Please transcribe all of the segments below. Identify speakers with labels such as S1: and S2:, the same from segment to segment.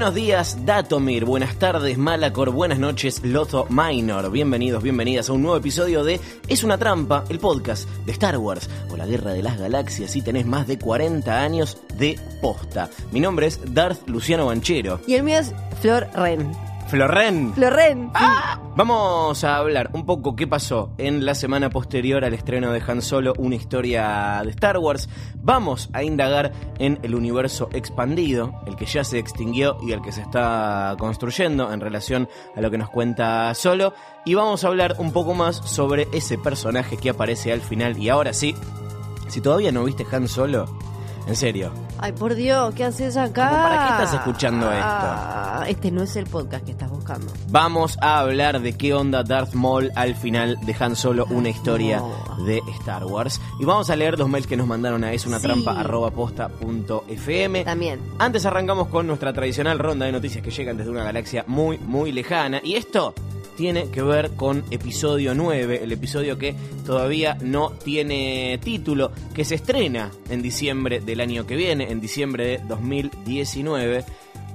S1: Buenos días, Datomir. Buenas tardes, Malacor. Buenas noches, Loto Minor. Bienvenidos, bienvenidas a un nuevo episodio de Es una trampa, el podcast de Star Wars o la Guerra de las Galaxias si tenés más de 40 años de posta. Mi nombre es Darth Luciano Banchero.
S2: Y el mío es Flor Ren.
S1: Florren.
S2: Florren.
S1: Vamos a hablar un poco qué pasó en la semana posterior al estreno de Han Solo, una historia de Star Wars. Vamos a indagar en el universo expandido, el que ya se extinguió y el que se está construyendo en relación a lo que nos cuenta Solo. Y vamos a hablar un poco más sobre ese personaje que aparece al final. Y ahora sí, si todavía no viste Han Solo, en serio,
S2: Ay, por Dios, ¿qué haces acá?
S1: ¿Cómo para qué estás escuchando esto?
S2: Ah, Este no es el podcast que estás buscando.
S1: Vamos a hablar de qué onda Darth Maul al final de Han Solo, una historia de Star Wars. Y vamos a leer los mails que nos mandaron a es una
S2: Sí. También.
S1: Antes arrancamos con nuestra tradicional ronda de noticias que llegan desde una galaxia muy, muy lejana. Y esto tiene que ver con episodio 9, el episodio que todavía no tiene título, que se estrena en diciembre del año que viene, en diciembre de 2019.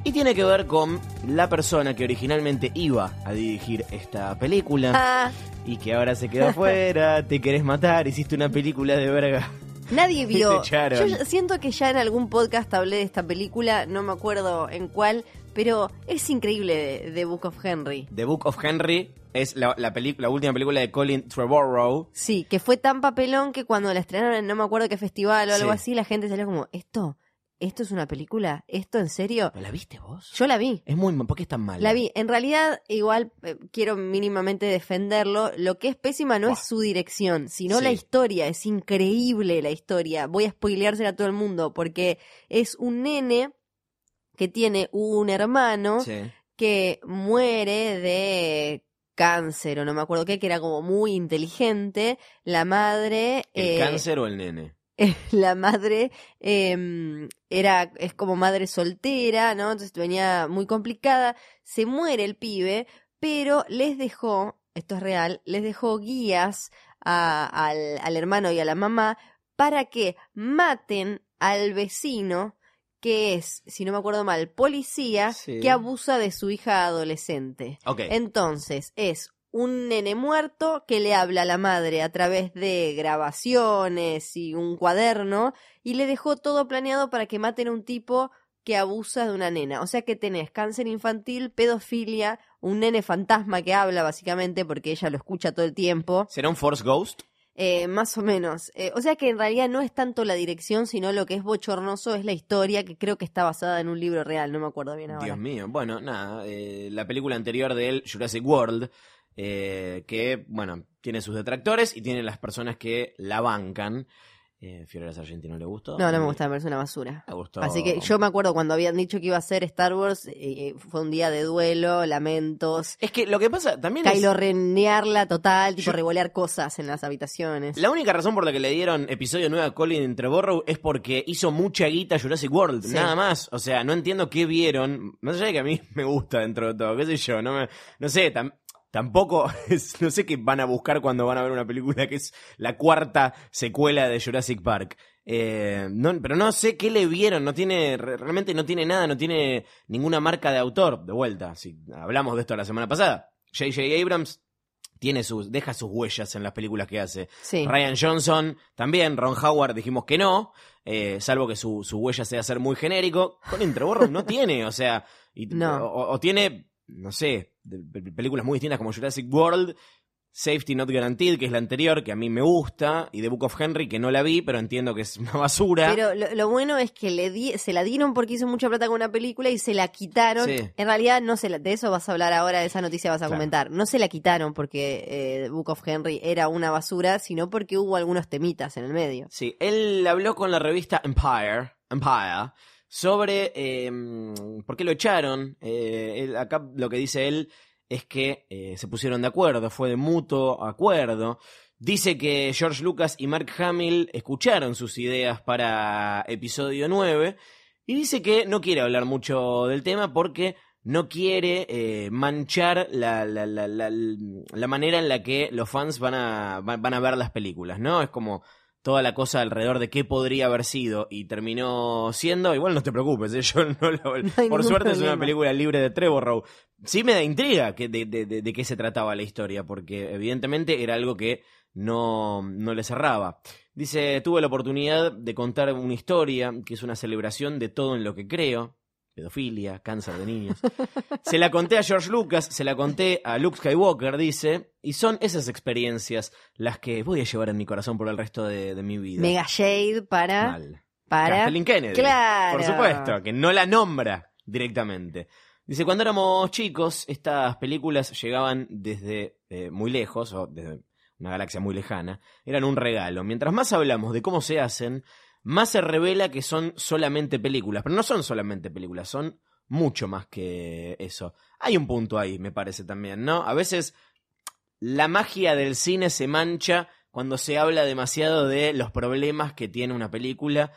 S1: Y tiene que ver con la persona que originalmente iba a dirigir esta película
S2: Ah,
S1: y que ahora se quedó afuera, te querés matar, hiciste una película de verga.
S2: nadie vio. Yo siento que ya en algún podcast hablé de esta película, no me acuerdo en cuál, pero es increíble de, de Book of Henry.
S1: The Book of Henry es la, la, la última película de Colin Trevorrow.
S2: Sí, que fue tan papelón que cuando la estrenaron en no me acuerdo qué festival o algo
S1: Sí.
S2: así, la gente salió como, ¿esto? ¿Esto es una película? ¿Esto en serio?
S1: ¿La viste vos?
S2: Yo la vi.
S1: Es muy. ¿Por qué es tan mala?
S2: La vi. En realidad, igual eh, quiero mínimamente defenderlo. Lo que es pésima no es su dirección, sino
S1: Sí.
S2: la historia. Es increíble la historia. Voy a spoileársela a todo el mundo porque es un nene que tiene un hermano
S1: Sí.
S2: que muere de cáncer o no me acuerdo qué, que era como muy inteligente. La madre...
S1: ¿El
S2: eh,
S1: cáncer o el nene?
S2: la madre eh, era es como madre soltera, ¿no? Entonces venía muy complicada. Se muere el pibe, pero les dejó, esto es real, les dejó guías a- al, al hermano y a la mamá para que maten al vecino que es, si no me acuerdo mal, policía
S1: Sí.
S2: que abusa de su hija adolescente. Entonces, es un nene muerto que le habla a la madre a través de grabaciones y un cuaderno y le dejó todo planeado para que maten a un tipo que abusa de una nena. O sea que tenés cáncer infantil, pedofilia, un nene fantasma que habla básicamente porque ella lo escucha todo el tiempo,
S1: ¿Será un Force Ghost?
S2: Eh, más o menos. Eh, o sea que en realidad no es tanto la dirección, sino lo que es bochornoso es la historia que creo que está basada en un libro real, no me acuerdo bien ahora.
S1: Dios mío. Bueno, nada. eh, la película anterior de él, Jurassic World, eh, que, bueno, tiene sus detractores y tiene las personas que la bancan. Eh, Fiorella Sargenti no le gustó.
S2: No, no me gusta, me parece una basura.
S1: Me gustó.
S2: Así que yo me acuerdo cuando habían dicho que iba a ser Star Wars, eh, fue un día de duelo, lamentos,
S1: Es que lo que pasa también es...
S2: Kylo renearla total, tipo
S1: Yo-
S2: revolear cosas en las habitaciones.
S1: La única razón por la que le dieron episodio 9 a Colin Trevorrow es porque hizo mucha guita Jurassic World,
S2: Sí.
S1: nada más. O sea, no entiendo qué vieron. Más allá de que a mí me gusta dentro de todo, qué sé yo, no me, no sé, tam- tampoco, es- no sé qué van a buscar cuando van a ver una película que es la cuarta secuela de Jurassic Park. Eh, no, pero no sé qué le vieron, no tiene, re- realmente no tiene nada, no tiene ninguna marca de autor, de vuelta, si hablamos de esto la semana pasada. J.J. Abrams tiene sus, deja sus huellas en las películas que hace.
S2: Sí.
S1: Ryan Johnson también, Ron Howard dijimos que no, eh, salvo que su, su huella sea ser muy genérico. Colin Trevorrow no tiene, o sea, y-
S2: No.
S1: o, o tiene, no sé, de- de- películas muy distintas como Jurassic World, Safety Not Guaranteed, que es la anterior, que a mí me gusta, y The Book of Henry, que no la vi, pero entiendo que es una basura.
S2: Pero lo, lo bueno es que le di- se la dieron porque hizo mucha plata con una película y se la quitaron.
S1: Sí.
S2: En realidad, no se la, de eso vas a hablar ahora, de esa noticia vas a
S1: Claro.
S2: comentar. No se la quitaron porque eh, Book of Henry era una basura, sino porque hubo algunos temitas en el medio.
S1: Sí, él habló con la revista Empire, Empire sobre eh, por qué lo echaron. Eh, acá lo que dice él es que eh, se pusieron de acuerdo, fue de mutuo acuerdo. Dice que George Lucas y Mark Hamill escucharon sus ideas para episodio 9 y dice que no quiere hablar mucho del tema porque no quiere eh, manchar la, la, la, la, manera en la que los fans van a, van a ver las películas, ¿no? Es como toda la cosa alrededor de qué podría haber sido y terminó siendo, igual no te preocupes, ¿eh? yo no lo- por suerte es una película libre de Trevor Rowe. Sí me da intriga que de, de, de- de qué se trataba la historia, porque evidentemente era algo que no, no le cerraba. Dice, tuve la oportunidad de contar una historia que es una celebración de todo en lo que creo. Pedofilia, cáncer de niños. Se la conté a George Lucas, se la conté a Luke Skywalker, dice, y son esas experiencias las que voy a llevar en mi corazón por el resto de, de mi vida.
S2: Mega Shade para.
S1: Mal.
S2: para
S1: Kathleen Kennedy.
S2: Claro.
S1: Por supuesto, que no la nombra directamente. Dice, cuando éramos chicos, estas películas llegaban desde eh, muy lejos, o desde una galaxia muy lejana, eran un regalo. Mientras más hablamos de cómo se hacen, más se revela que son solamente películas. Pero no son solamente películas, son mucho más que eso. Hay un punto ahí, me parece también, ¿no? A veces la magia del cine se mancha cuando se habla demasiado de los problemas que tiene una película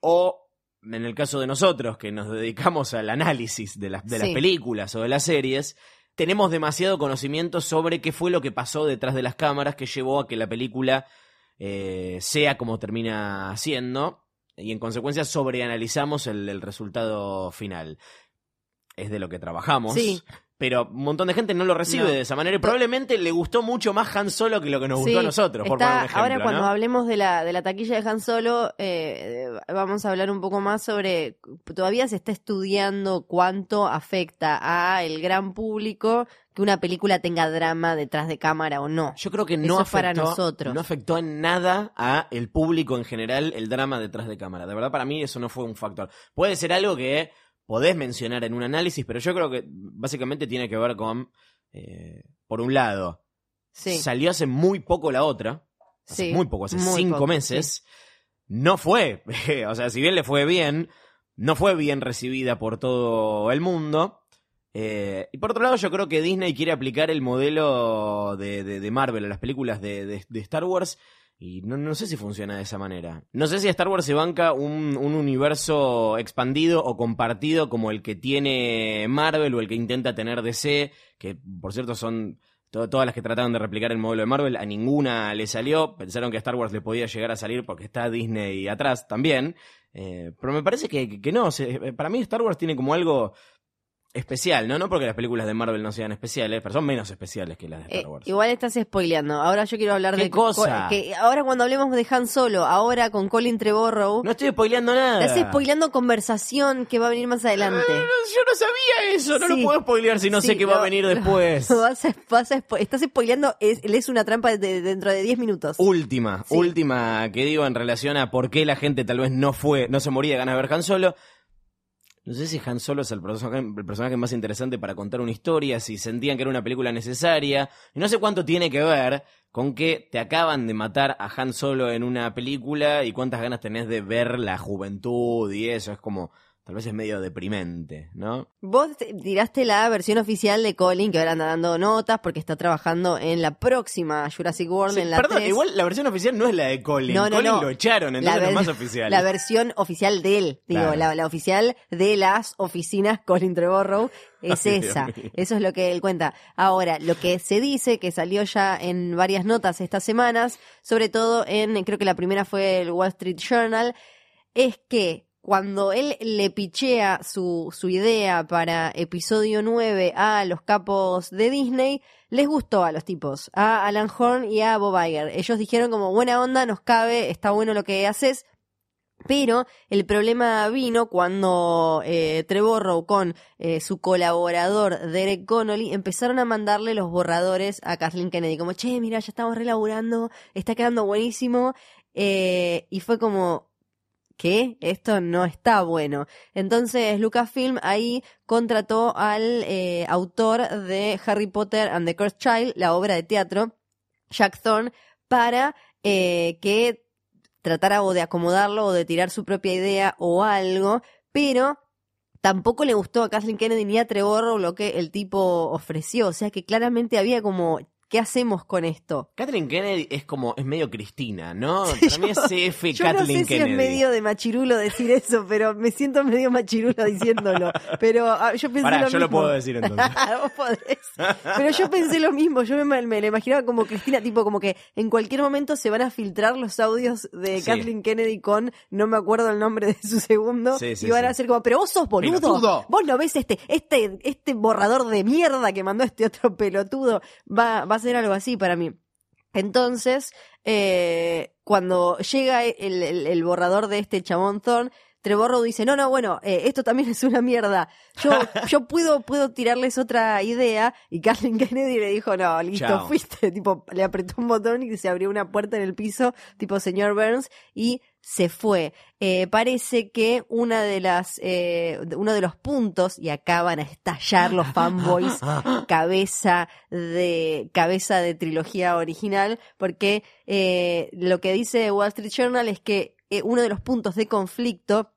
S1: o en el caso de nosotros que nos dedicamos al análisis de las, de las películas o de las series, tenemos demasiado conocimiento sobre qué fue lo que pasó detrás de las cámaras que llevó a que la película eh, sea como termina siendo y en consecuencia sobreanalizamos el, el resultado final. Es de lo que trabajamos. Pero un montón de gente no lo recibe
S2: No.
S1: de esa manera y probablemente le gustó mucho más Han Solo que lo que nos gustó
S2: Sí,
S1: a nosotros, por
S2: está-
S1: poner un ejemplo.
S2: ahora cuando
S1: ¿no?
S2: hablemos de la, de la taquilla de Han Solo, eh, vamos a hablar un poco más sobre, todavía se está estudiando cuánto afecta a el gran público que una película tenga drama detrás de cámara o no.
S1: Yo creo que
S2: Eso
S1: no
S2: es para
S1: afectó,
S2: nosotros.
S1: no afectó en nada a el público en general el drama detrás de cámara. De verdad, para mí eso no fue un factor. Puede ser algo que podés mencionar en un análisis, pero yo creo que básicamente tiene que ver con, eh, por un lado,
S2: Sí,
S1: salió hace muy poco la otra, hace
S2: Sí,
S1: muy poco, hace
S2: muy
S1: cinco
S2: poco,
S1: meses, no fue, o sea, si bien le fue bien, no fue bien recibida por todo el mundo. Eh, y por otro lado, yo creo que Disney quiere aplicar el modelo de, de- de Marvel a las películas de Star Wars. Y no, no sé si funciona de esa manera. No sé si Star Wars se banca un, un universo expandido o compartido como el que tiene Marvel o el que intenta tener DC, que por cierto son to- todas las que trataron de replicar el modelo de Marvel, a ninguna le salió. Pensaron que a Star Wars le podía llegar a salir porque está Disney atrás también. Eh, pero me parece que, que- no. se- para mí Star Wars tiene como algo especial, ¿no? No porque las películas de Marvel no sean especiales, pero son menos especiales que las de
S2: Eh,
S1: Star Wars.
S2: igual estás spoileando. Ahora yo quiero hablar
S1: ¿Qué
S2: de
S1: cosa?
S2: que ahora cuando hablemos de Han Solo, ahora con Colin Trevorrow,
S1: No estoy spoileando nada.
S2: estás spoileando conversación que va a venir más adelante.
S1: No, no, yo no sabía eso, no
S2: Sí.
S1: lo puedo spoilear si no
S2: Sí,
S1: sé qué va a venir después.
S2: lo vas a- vas a spo- estás spoileando, es, él es una trampa de- dentro de 10 minutos.
S1: Última,
S2: Sí.
S1: última que digo en relación a por qué la gente tal vez no fue, no se moría de ganas de ver Han Solo. No sé si Han Solo es el personaje, más interesante para contar una historia, si sentían que era una película necesaria. Y no sé cuánto tiene que ver con que te acaban de matar a Han Solo en una película y cuántas ganas tenés de ver la juventud y eso. Es como, tal vez es medio deprimente, ¿no?
S2: Vos te- tiraste la versión oficial de Colin, que ahora anda dando notas porque está trabajando en la próxima Jurassic World,
S1: Sí,
S2: en la
S1: perdón,
S2: 3.
S1: igual la versión oficial no es la de Colin.
S2: No, no,
S1: Colin
S2: no.
S1: lo echaron, entonces
S2: La
S1: es más oficial.
S2: La versión oficial de él, digo,
S1: Claro.
S2: la, la oficial de las oficinas Colin Trevorrow es
S1: Ay,
S2: esa. Eso es lo que él cuenta. Ahora, lo que se dice, que salió ya en varias notas estas semanas, sobre todo en, creo que la primera fue el Wall Street Journal, es que cuando él le pichea su, su idea para episodio 9 a los capos de Disney, les gustó a los tipos, a Alan Horn y a Bob Iger. Ellos dijeron como buena onda, nos cabe, está bueno lo que haces, Pero el problema vino cuando eh, Trevorrow con eh, su colaborador Derek Connolly empezaron a mandarle los borradores a Kathleen Kennedy, como, che, mira, ya estamos relaborando, está quedando buenísimo. Eh, y fue como, ¿qué? Esto no está bueno. Entonces Lucasfilm ahí contrató al eh, autor de Harry Potter and the Cursed Child, la obra de teatro, Jack Thorne, para eh, que tratara o de acomodarlo o de tirar su propia idea o algo, pero tampoco le gustó a Kathleen Kennedy ni a Trevor lo que el tipo ofreció, o sea que claramente había como ¿Qué hacemos con esto?
S1: Kathleen Kennedy es como, es medio Cristina, ¿no?
S2: Sí,
S1: Para mí es CF
S2: Yo
S1: Kathleen
S2: no sé
S1: Kennedy.
S2: si es medio de machirulo decir eso, pero me siento medio machirulo diciéndolo. Pero ah, yo pensé
S1: Pará,
S2: lo
S1: yo lo
S2: mismo.
S1: puedo decir entonces.
S2: Vos podés. Pero yo pensé lo mismo, yo me, me la imaginaba como Cristina, tipo como que en cualquier momento se van a filtrar los audios de
S1: Sí.
S2: Kathleen Kennedy con, no me acuerdo el nombre de su segundo,
S1: Sí, sí,
S2: y van a ser como, pero vos sos boludo,
S1: Pelotudo.
S2: vos no ves este, este, este borrador de mierda que mandó este otro pelotudo, va, va a ser algo así para mí. Entonces, eh, cuando llega el, el- el borrador de este chabón Thorne, Trevorrow dice, no, no, bueno, eh, esto también es una mierda. Yo, yo puedo, puedo tirarles otra idea. Y Kathleen Kennedy le dijo, no, listo,
S1: Chao.
S2: fuiste. Tipo, le apretó un botón y se abrió una puerta en el piso, tipo señor Burns, y se fue. Eh, parece que una de las, eh, uno de los puntos, y acá van a estallar los fanboys, cabeza de cabeza de trilogía original porque eh, lo que dice Wall Street Journal es que eh, uno de los puntos de conflicto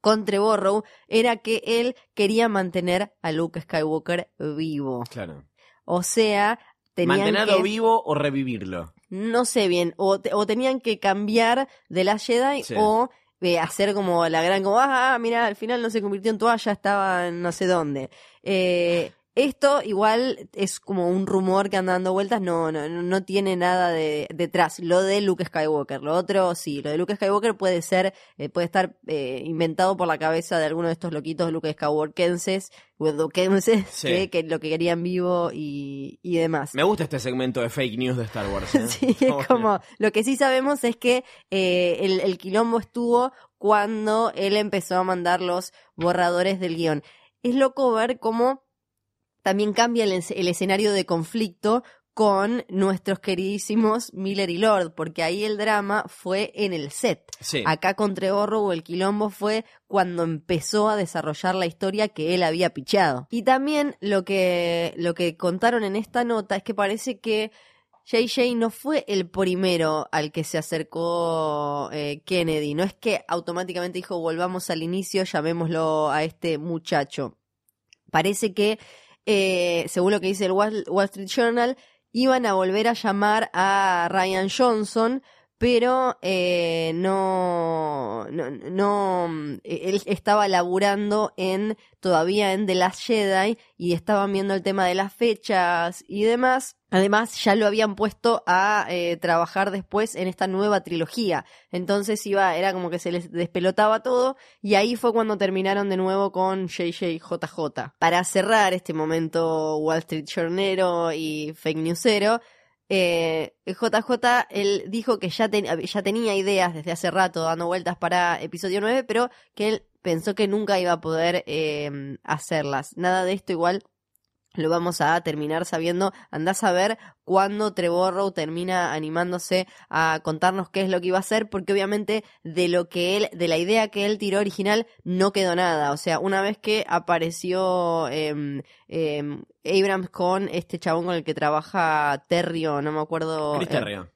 S2: con Trevorrow era que él quería mantener a Luke Skywalker vivo.
S1: Claro.
S2: O sea, tenían
S1: ¿Mantenerlo
S2: que,
S1: vivo o revivirlo?
S2: No sé bien, o, te- o tenían que cambiar de la Jedi
S1: Sí.
S2: o eh, hacer como la gran, como, ah, mira, al final no se convirtió en toalla, estaba en no sé dónde. Eh, esto igual es como un rumor que anda dando vueltas, no, no, no tiene nada de, detrás. Lo de Luke Skywalker, lo otro sí, lo de Luke Skywalker puede ser, eh, puede estar eh, inventado por la cabeza de alguno de estos loquitos Luke Skywalkenses, Duquenses,
S1: Sí.
S2: que, que lo que querían vivo y, y demás.
S1: Me gusta este segmento de fake news de Star Wars. ¿eh?
S2: Sí, es como, lo que sí sabemos es que eh, el, el quilombo estuvo cuando él empezó a mandar los borradores del guion. Es loco ver cómo también cambia el, es- el escenario de conflicto con nuestros queridísimos Miller y Lord, porque ahí el drama fue en el set.
S1: Sí.
S2: Acá con Trevorrow el quilombo fue cuando empezó a desarrollar la historia que él había pichado. Y también lo que, lo que contaron en esta nota es que parece que JJ no fue el primero al que se acercó eh, Kennedy. No es que automáticamente dijo volvamos al inicio, llamémoslo a este muchacho. Parece que, eh, según lo que dice el Wall, Wall Street Journal, iban a volver a llamar a Ryan Johnson, pero eh, no, no, no, mm, él estaba laburando en, todavía en The Last Jedi y estaban viendo el tema de las fechas y demás. Además, ya lo habían puesto a eh, trabajar después en esta nueva trilogía. Entonces iba, era como que se les despelotaba todo. Y ahí fue cuando terminaron de nuevo con JJJJ. Para cerrar este momento Wall Street Journero y fake newsero, eh, JJ, él dijo que ya, ten- ya tenía ideas desde hace rato dando vueltas para episodio 9, pero que él pensó que nunca iba a poder eh, hacerlas. Nada de esto igual lo vamos a terminar sabiendo. Andás a ver cuándo Trevorrow termina animándose a contarnos qué es lo que iba a hacer, porque obviamente de lo que él, de la idea que él tiró original, no quedó nada. O sea, una vez que apareció em, em, Abrams con este chabón con el que trabaja Terrio, no me acuerdo.
S1: Chris
S2: eh,
S1: Terrio.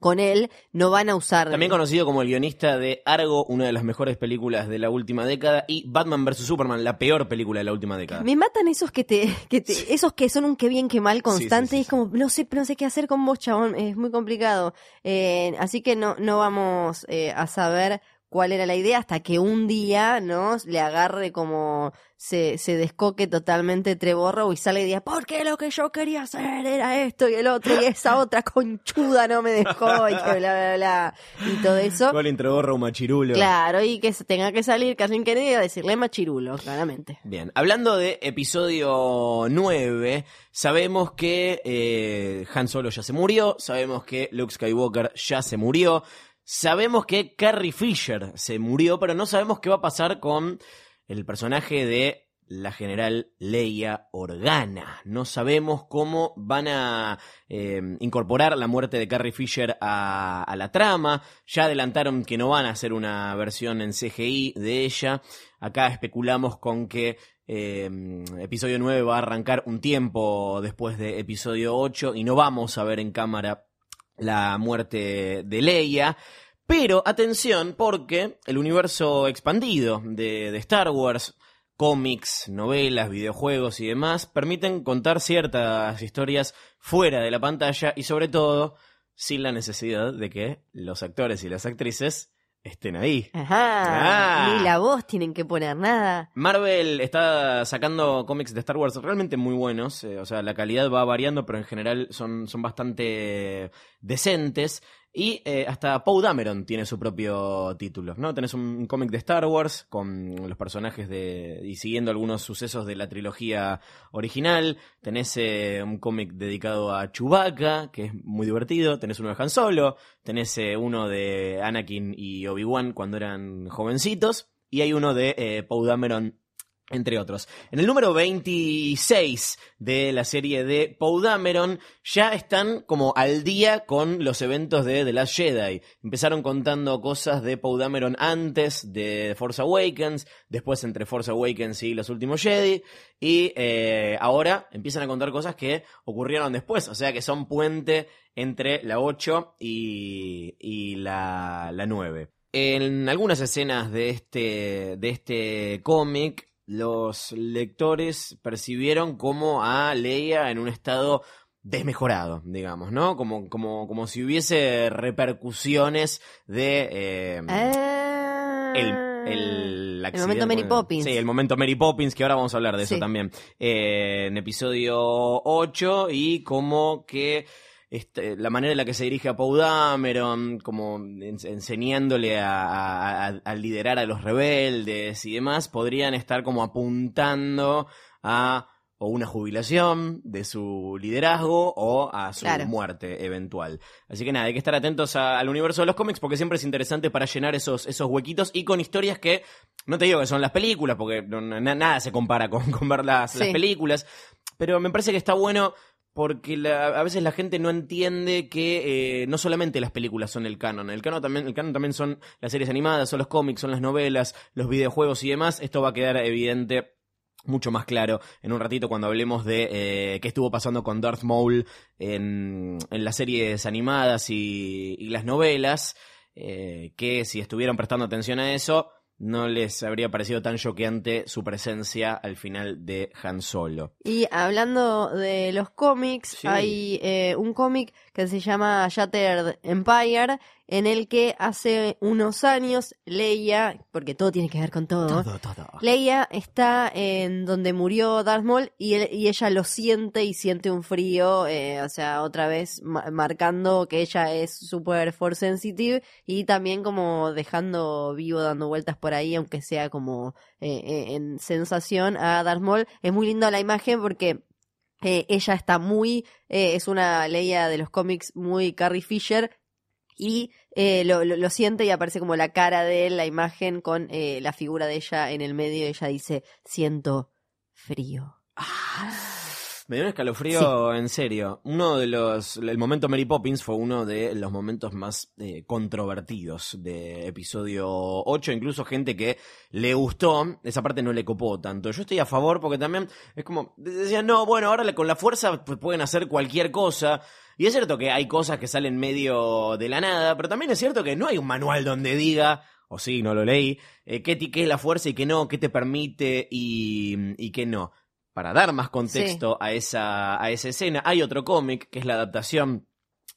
S2: Con él, no van a usar.
S1: También conocido como el guionista de Argo, una de las mejores películas de la última década, y Batman vs. Superman, la peor película de la última década.
S2: Me matan esos que te, que te, esos que son un que bien que mal constante
S1: sí,
S2: y es como, no sé, no sé qué hacer con vos, chabón, es muy complicado. Eh, así que no, no vamos eh, a saber cuál era la idea hasta que un día, ¿no? Le agarre como se, se descoque totalmente Trevorrow y sale y diga, porque lo que yo quería hacer era esto y el otro y esa otra conchuda no me dejó y que bla, bla, bla. Y todo eso.
S1: Colin Trevorrow machirulo.
S2: Claro, y que tenga que salir Kathleen Kennedy a decirle machirulo, claramente.
S1: Bien, hablando de episodio 9, sabemos que eh, Han Solo ya se murió, sabemos que Luke Skywalker ya se murió, sabemos que Carrie Fisher se murió, pero no sabemos qué va a pasar con el personaje de la general Leia Organa. No sabemos cómo van a eh, incorporar la muerte de Carrie Fisher a, la trama. Ya adelantaron que no van a hacer una versión en CGI de ella. Acá especulamos con que eh, episodio 9 va a arrancar un tiempo después de episodio 8 y no vamos a ver en cámara la muerte de Leia. Pero atención porque el universo expandido de, de Star Wars cómics, novelas, videojuegos y demás permiten contar ciertas historias fuera de la pantalla y sobre todo sin la necesidad de que los actores y las actrices estén ahí.
S2: Ajá.
S1: Ah.
S2: Ni la voz tienen que poner nada.
S1: Marvel está sacando cómics de Star Wars realmente muy buenos, eh, o sea, la calidad va variando, pero en general son, son bastante decentes. Y eh, hasta Poe Dameron tiene su propio título, ¿no? Tenés un cómic de Star Wars con los personajes de. y siguiendo algunos sucesos de la trilogía original. Tenés eh, un cómic dedicado a Chewbacca, que es muy divertido. Tenés uno de Han Solo. Tenés eh, uno de Anakin y Obi-Wan cuando eran jovencitos. Y hay uno de Poe Dameron entre otros. En el número 26 de la serie de Poe Dameron ya están como al día con los eventos de The Last Jedi. Empezaron contando cosas de Poe Dameron antes de Force Awakens, después entre Force Awakens y Los Últimos Jedi, y eh, ahora empiezan a contar cosas que ocurrieron después, o sea que son puente entre la 8 y, y la, la 9. En algunas escenas de este, de este cómic, los lectores percibieron como a Leia en un estado desmejorado, digamos, ¿no? Como, como, como si hubiese repercusiones de eh,
S2: Ah.
S1: el, el,
S2: El momento Mary Poppins.
S1: Sí, el momento Mary Poppins, que ahora vamos a hablar de eso también. Eh, en episodio 8 y como que este, la manera en la que se dirige a Poe Dameron, como en- enseñándole a, a- a- a liderar a los rebeldes y demás, podrían estar como apuntando a o una jubilación de su liderazgo o a su
S2: Claro.
S1: muerte eventual. Así que nada, hay que estar atentos a- al universo de los cómics porque siempre es interesante para llenar esos, esos huequitos y con historias que, no te digo que son las películas, porque no- na- nada se compara con, con ver las, películas, pero me parece que está bueno porque la- a veces la gente no entiende que eh, no solamente las películas son el canon, el canon también, el canon también son las series animadas, son los cómics, son las novelas, los videojuegos y demás. Esto va a quedar evidente mucho más claro en un ratito cuando hablemos de eh, qué estuvo pasando con Darth Maul en, las series animadas y, y las novelas, eh, que si estuvieron prestando atención a eso, no les habría parecido tan choqueante su presencia al final de Han Solo.
S2: Y hablando de los cómics,
S1: Sí.
S2: hay eh, un cómic que se llama Shattered Empire, en el que hace unos años Leia, porque todo tiene que ver con todo,
S1: Todo, todo.
S2: Leia está en donde murió Darth Maul y, él- y ella lo siente y siente un frío, eh, o sea, otra vez ma- marcando que ella es super force sensitive y también como dejando vivo, dando vueltas por ahí, aunque sea como eh, eh, en sensación a Darth Maul. Es muy linda la imagen porque eh, ella está muy, eh, es una Leia de los cómics muy Carrie Fisher y eh, lo, lo- lo siente y aparece como la cara de él, la imagen con eh, la figura de ella en el medio y ella dice, siento frío.
S1: Me dio un escalofrío en serio. Uno de los. El momento Mary Poppins fue uno de los momentos más eh, controvertidos de episodio 8. Incluso gente que le gustó, esa parte no le copó tanto. Yo estoy a favor porque también es como. Decían, no, bueno, ahora con la fuerza pues, pueden hacer cualquier cosa. Y es cierto que hay cosas que salen medio de la nada, pero también es cierto que no hay un manual donde diga. O sí, no lo leí. eh, qué, qué es la fuerza y qué no, qué te permite y, y qué no para dar más contexto a, esa, a esa escena. Hay otro cómic que es la adaptación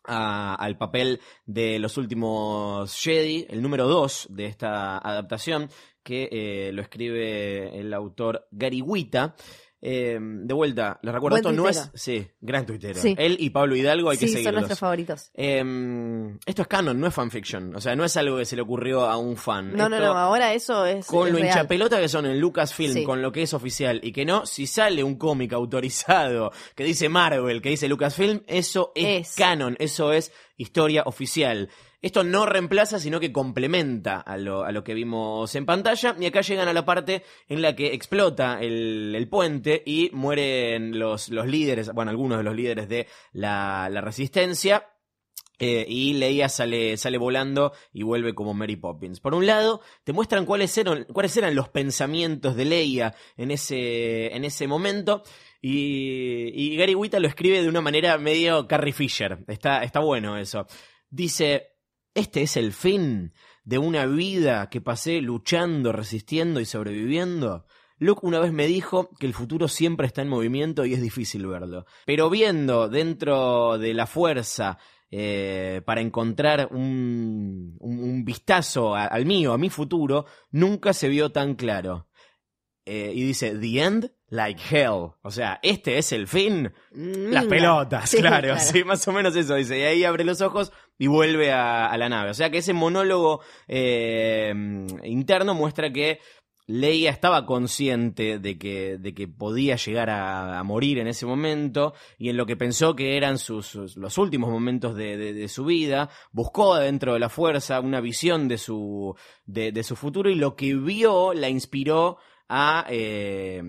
S1: a- al papel de los últimos Jedi, el número 2 de esta adaptación, que eh, lo escribe el autor Gary Wita. Eh, de vuelta, les recuerdo,
S2: Buen
S1: esto no es... Sí, gran tuitero.
S2: Sí.
S1: Él y Pablo Hidalgo hay que
S2: sí, son
S1: seguirlos.
S2: nuestros favoritos.
S1: Eh, esto es canon, no es fanfiction. O sea, no es algo que se le ocurrió a un fan.
S2: No, no, no, ahora eso es...
S1: con
S2: es
S1: lo
S2: real.
S1: hinchapelota que son en Lucasfilm,
S2: Sí.
S1: con lo que es oficial y que no, si sale un cómic autorizado que dice Marvel, que dice Lucasfilm, eso es,
S2: Es.
S1: canon, eso es historia oficial. Esto no reemplaza, sino que complementa a lo, a lo que vimos en pantalla. Y acá llegan a la parte en la que explota el, el puente y mueren los, los líderes, bueno, algunos de los líderes de la, la resistencia. Eh, y Leia sale, sale volando y vuelve como Mary Poppins. Por un lado, te muestran cuáles eran, cuáles eran los pensamientos de Leia en ese, en ese momento. Y, Gary Wita lo escribe de una manera medio Carrie Fisher. Está, está bueno eso. Dice, este es el fin de una vida que pasé luchando, resistiendo y sobreviviendo. Luke una vez me dijo que el futuro siempre está en movimiento y es difícil verlo. Pero viendo dentro de la fuerza eh, para encontrar un, vistazo al mío, a mi futuro, nunca se vio tan claro. Eh, y dice, The End, like hell. O sea, este es el fin. Las
S2: Minga.
S1: pelotas,
S2: Sí,
S1: claro, sí, más o menos eso dice. Y ahí abre los ojos y vuelve a, a la nave. O sea que ese monólogo eh, interno muestra que Leia estaba consciente de que, de que podía llegar a, a morir en ese momento y en lo que pensó que eran sus, sus- los últimos momentos de, de- de su vida, buscó dentro de la fuerza una visión de su, de, de su futuro y lo que vio la inspiró a, eh,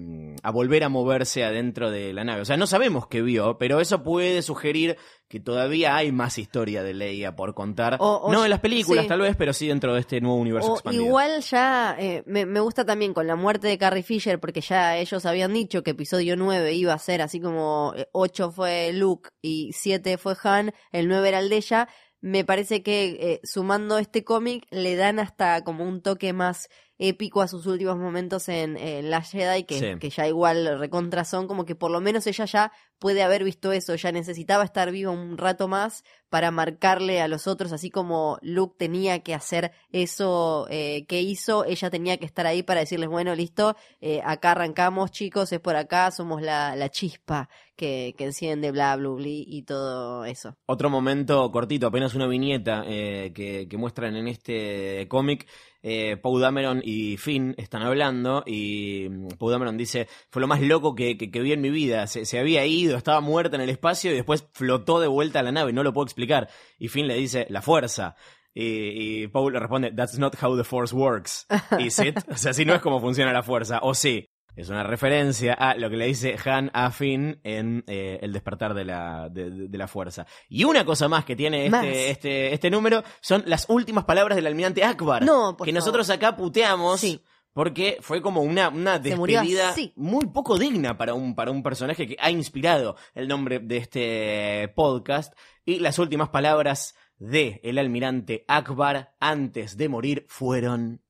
S1: a volver a moverse adentro de la nave. O sea, no sabemos qué vio, pero eso puede sugerir que todavía hay más historia de Leia por contar.
S2: O- o-
S1: no en las películas,
S2: sí.
S1: tal vez, pero sí dentro de este nuevo universo
S2: O
S1: expandido.
S2: igual ya eh, me, me gusta también con la muerte de Carrie Fisher, porque ya ellos habían dicho que episodio 9 iba a ser así como 8 fue Luke y 7 fue Han, el 9 era el de ella. Me parece que eh, sumando este cómic le dan hasta como un toque más épico a sus últimos momentos en, en La Jedi, que,
S1: Sí.
S2: que ya igual recontra son, como que por lo menos ella ya puede haber visto eso, ya necesitaba estar viva un rato más para marcarle a los otros, así como Luke tenía que hacer eso eh, que hizo, ella tenía que estar ahí para decirles, bueno, listo, eh, acá arrancamos chicos, es por acá, somos la, la chispa que, que enciende, bla, bla, bla, y todo eso.
S1: Otro momento cortito, apenas una viñeta eh, que, que muestran en este cómic. Eh, Poe Dameron y Finn están hablando y mm, Poe Dameron dice, fue lo más loco que, que, que vi en mi vida, se, se había ido, estaba muerta en el espacio y después flotó de vuelta a la nave, no lo puedo explicar. Y Finn le dice, la fuerza. Y, y Poe le responde, that's not how the force works, is it? O sea, así no es como funciona la fuerza, o sí. Es una referencia a lo que le dice Han a Finn en eh, El despertar de la, de, la fuerza. Y una cosa más que tiene este, este, este número son las últimas palabras del almirante Akbar.
S2: No, por
S1: que
S2: favor.
S1: nosotros acá puteamos.
S2: Sí.
S1: Porque fue como una, una despedida
S2: así.
S1: muy poco digna para un, para un personaje que ha inspirado el nombre de este podcast. Y las últimas palabras de el almirante Akbar antes de morir fueron...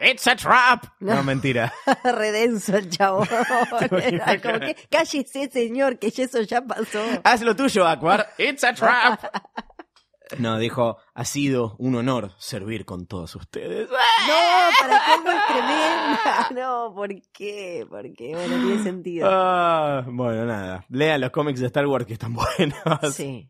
S1: It's a trap. No,
S2: No.
S1: mentira.
S2: Redenso el Era como que, cállese señor, que eso ya pasó.
S1: Haz lo tuyo, Akbar. It's a trap. No, dijo, ha sido un honor servir con todos ustedes.
S2: No, para colmo es tremenda. No, ¿por qué? ¿Por qué? Bueno, tiene sentido.
S1: Ah, bueno, nada. Lean los cómics de Star Wars que están buenos.
S2: Sí.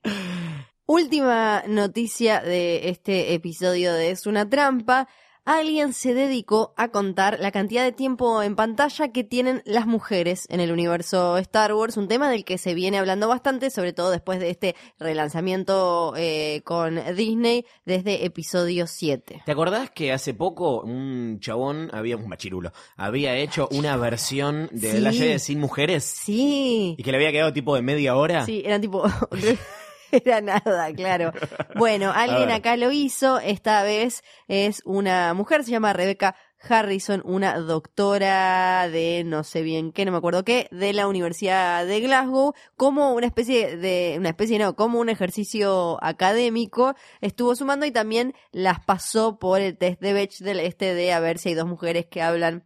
S2: Última noticia de este episodio de Es una trampa. Alguien se dedicó a contar la cantidad de tiempo en pantalla que tienen las mujeres en el universo Star Wars, un tema del que se viene hablando bastante, sobre todo después de este relanzamiento eh, con Disney desde episodio 7.
S1: ¿Te acordás que hace poco un chabón, había un machirulo, había hecho una versión de
S2: Sí.
S1: la Jedi sin mujeres?
S2: Sí.
S1: Y que le había quedado tipo de media hora.
S2: Sí, eran tipo. Era nada, claro. Bueno, alguien acá lo hizo. Esta vez es una mujer, se llama Rebecca Harrison, una doctora de no sé bien qué, no me acuerdo qué, de la Universidad de Glasgow, como una especie de, una especie no, como un ejercicio académico, estuvo sumando y también las pasó por el test de Bechdel este de a ver si hay dos mujeres que hablan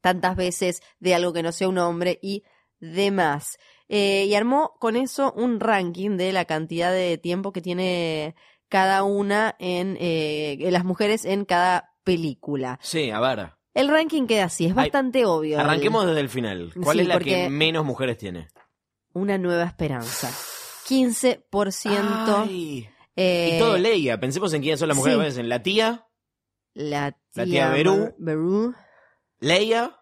S2: tantas veces de algo que no sea un hombre y demás. Eh, y armó con eso un ranking de la cantidad de tiempo que tiene cada una en eh, las mujeres en cada película.
S1: Sí, a ver.
S2: El ranking queda así, es
S1: Ay,
S2: bastante obvio.
S1: Arranquemos desde el final. ¿Cuál
S2: Sí,
S1: es la que menos mujeres tiene?
S2: Una nueva esperanza. 15%.
S1: Ay.
S2: eh,
S1: Y todo Leia. Pensemos en quiénes son las mujeres.
S2: sí.
S1: En la tía,
S2: la tía,
S1: La tía. Beru. Leia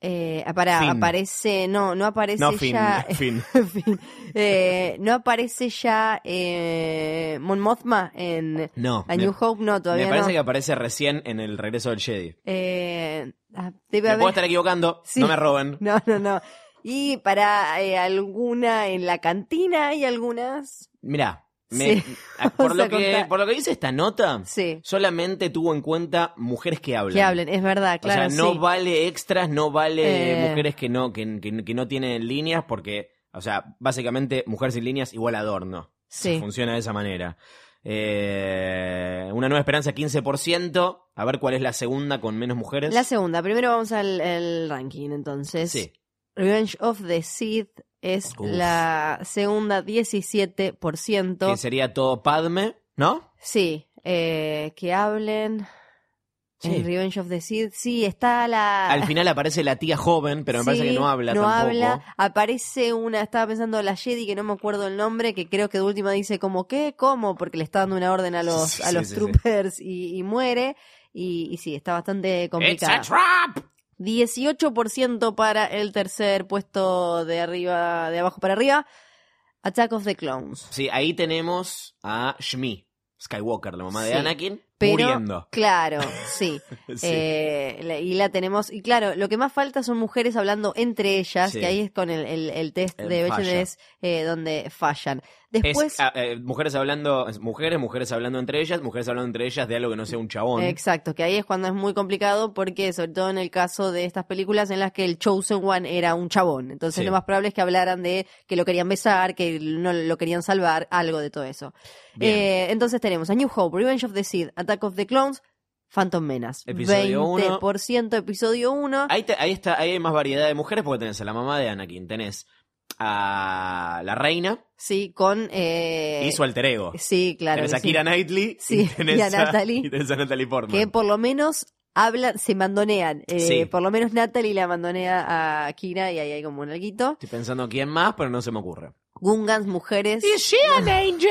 S2: Eh, para,
S1: Finn.
S2: aparece, no, no aparece
S1: No,
S2: ya.
S1: Finn.
S2: Finn. Eh, no aparece ya eh, Mon Mothma en
S1: No.
S2: A
S1: me-
S2: New Hope, no, todavía
S1: me parece
S2: no.
S1: que aparece recién en el regreso del Jedi.
S2: Eh, ah, debe
S1: Me
S2: haber.
S1: puedo estar equivocando,
S2: Sí.
S1: no me roben.
S2: No, no, no. Y para eh, alguna en la cantina hay algunas.
S1: Mirá, me-
S2: Sí.
S1: a- por, lo que, por lo que dice esta nota,
S2: Sí,
S1: solamente tuvo en cuenta mujeres que hablan.
S2: que hablen, es verdad, claro.
S1: o sea, no
S2: sí.
S1: vale extras, no vale
S2: Eh.
S1: mujeres que no, que, que- que no tienen líneas, porque, o sea, básicamente mujer sin líneas igual adorno.
S2: Sí.
S1: Funciona de esa manera. Eh, una nueva esperanza 15%. A ver cuál es la segunda con menos mujeres.
S2: La segunda, primero vamos al ranking, entonces.
S1: Sí.
S2: Revenge of the Sith es
S1: Uf.
S2: la segunda, 17%.
S1: Que sería todo Padme, ¿no?
S2: Sí, eh, que hablen.
S1: Sí.
S2: Revenge of the Sith, sí, está la...
S1: Al final aparece la tía joven, pero me parece que no habla
S2: no
S1: tampoco.
S2: habla. Aparece una, estaba pensando la Jedi que no me acuerdo el nombre, que creo que de última dice como ¿qué? ¿Cómo? Porque le está dando una orden a los,
S1: Sí,
S2: a los troopers Y, y muere. Y, y sí, está bastante
S1: It's
S2: complicada.
S1: a trap.
S2: 18% para el tercer puesto de arriba, de abajo para arriba. Attack of the Clones.
S1: Sí, ahí tenemos a Shmi, Skywalker, la mamá de Anakin,
S2: Pero,
S1: muriendo.
S2: claro, sí.
S1: Sí.
S2: Eh, la- y la tenemos. Y claro, lo que más falta son mujeres hablando entre ellas,
S1: Sí.
S2: que ahí es con el, el- el test
S1: El
S2: de Bechdel eh, donde fallan.
S1: Es,
S2: Después,
S1: ah, eh, mujeres hablando, mujeres, mujeres hablando entre ellas, mujeres hablando entre ellas de algo que no sea un chabón.
S2: exacto, que ahí es cuando es muy complicado porque, sobre todo en el caso de estas películas en las que el Chosen One era un chabón. Entonces
S1: Sí.
S2: lo más probable es que hablaran de que lo querían besar, que no lo querían salvar, algo de todo eso. Eh, entonces tenemos a New Hope, Revenge of the Sith, Attack of the Clones, Phantom Menace.
S1: Episodio uno.
S2: 20% episodio 1.
S1: Ahí, te- ahí está, ahí hay más variedad de mujeres porque tenés a la mamá de Anakin, tenés a la reina
S2: Sí, con... Eh,
S1: y su alter ego.
S2: Sí, claro.
S1: tenés a
S2: sí.
S1: Kira Knightley
S2: Sí,
S1: y, tenés
S2: y a Natalie.
S1: y tenés a Natalie Portman.
S2: Que por lo menos hablan, se mandonean. Eh,
S1: Sí.
S2: Por lo menos Natalie la mandonea a Kira y ahí hay como un alguito.
S1: Estoy pensando quién más, pero no se me ocurre.
S2: Gungans, mujeres.
S1: ¿Is she an angel?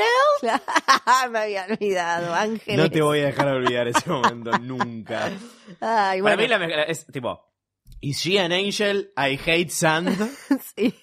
S2: Me había olvidado, ángeles.
S1: No te voy a dejar olvidar ese momento nunca.
S2: Ay,
S1: Para mí la mezcla es tipo, ¿Is she an angel? I hate sand.
S2: sí.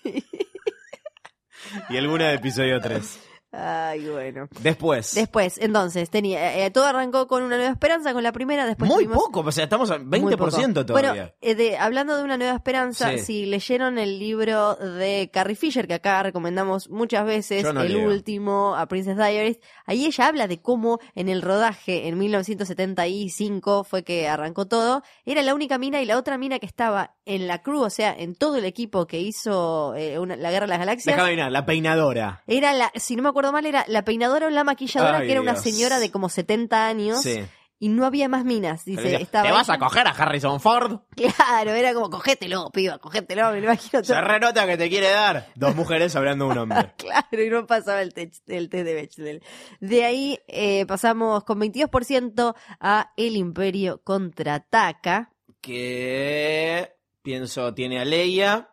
S1: y alguna de episodio 3.
S2: Ay, bueno.
S1: Después.
S2: Después, entonces, tenía, eh, todo arrancó con una nueva esperanza, con la primera, después
S1: muy
S2: tuvimos-
S1: poco, o sea, estamos a
S2: Muy
S1: 20%
S2: poco.
S1: todavía.
S2: Bueno, eh, de, hablando de una nueva esperanza,
S1: Sí.
S2: si leyeron el libro de Carrie Fisher, que acá recomendamos muchas veces,
S1: no
S2: el
S1: leo.
S2: último, a Princess Diaries, ahí ella habla de cómo en el rodaje en 1975 fue que arrancó todo, era la única mina y la otra mina que estaba en la crew, o sea, en todo el equipo que hizo eh, una- la Guerra de las Galaxias.
S1: La peinadora.
S2: Era la, si no me acuerdo mal, era la peinadora o la maquilladora,
S1: Ay,
S2: que era una
S1: Dios.
S2: señora de como 70 años.
S1: Sí.
S2: Y no había más minas. Dice,
S1: decía,
S2: estaba
S1: ¿Te vas a coger a Harrison Ford?
S2: Claro, era como, cogételo, piba, cogételo, me lo imagino.
S1: Se renota que te quiere dar. Dos mujeres hablando de un hombre.
S2: Claro, y no pasaba el, test el test de Bechdel. De ahí eh, pasamos con 22% a El Imperio Contraataca.
S1: Que pienso tiene a Leia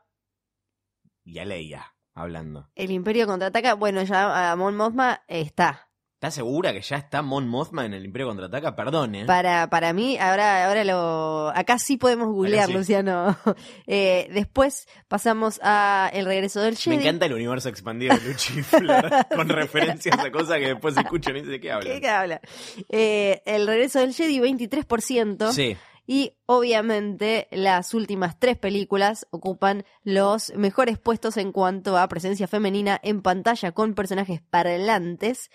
S1: y a Leia hablando.
S2: El Imperio Contraataca, bueno, ya a Mon Mothma está.
S1: ¿Estás segura que ya está Mon Mothma en el Imperio Contraataca? Perdón, ¿eh?
S2: Para, para mí, ahora, ahora lo. Acá sí podemos googlear,
S1: sí.
S2: Luciano. Eh, después pasamos a El regreso del
S1: Me
S2: Jedi.
S1: encanta el universo expandido de Lucifler con referencias a cosas que después escuchan y no sé de qué hablan.
S2: ¿Qué habla? Eh, el regreso del Jedi, 23%.
S1: Sí,
S2: Y obviamente las últimas tres películas ocupan los mejores puestos en cuanto a presencia femenina en pantalla con personajes parlantes.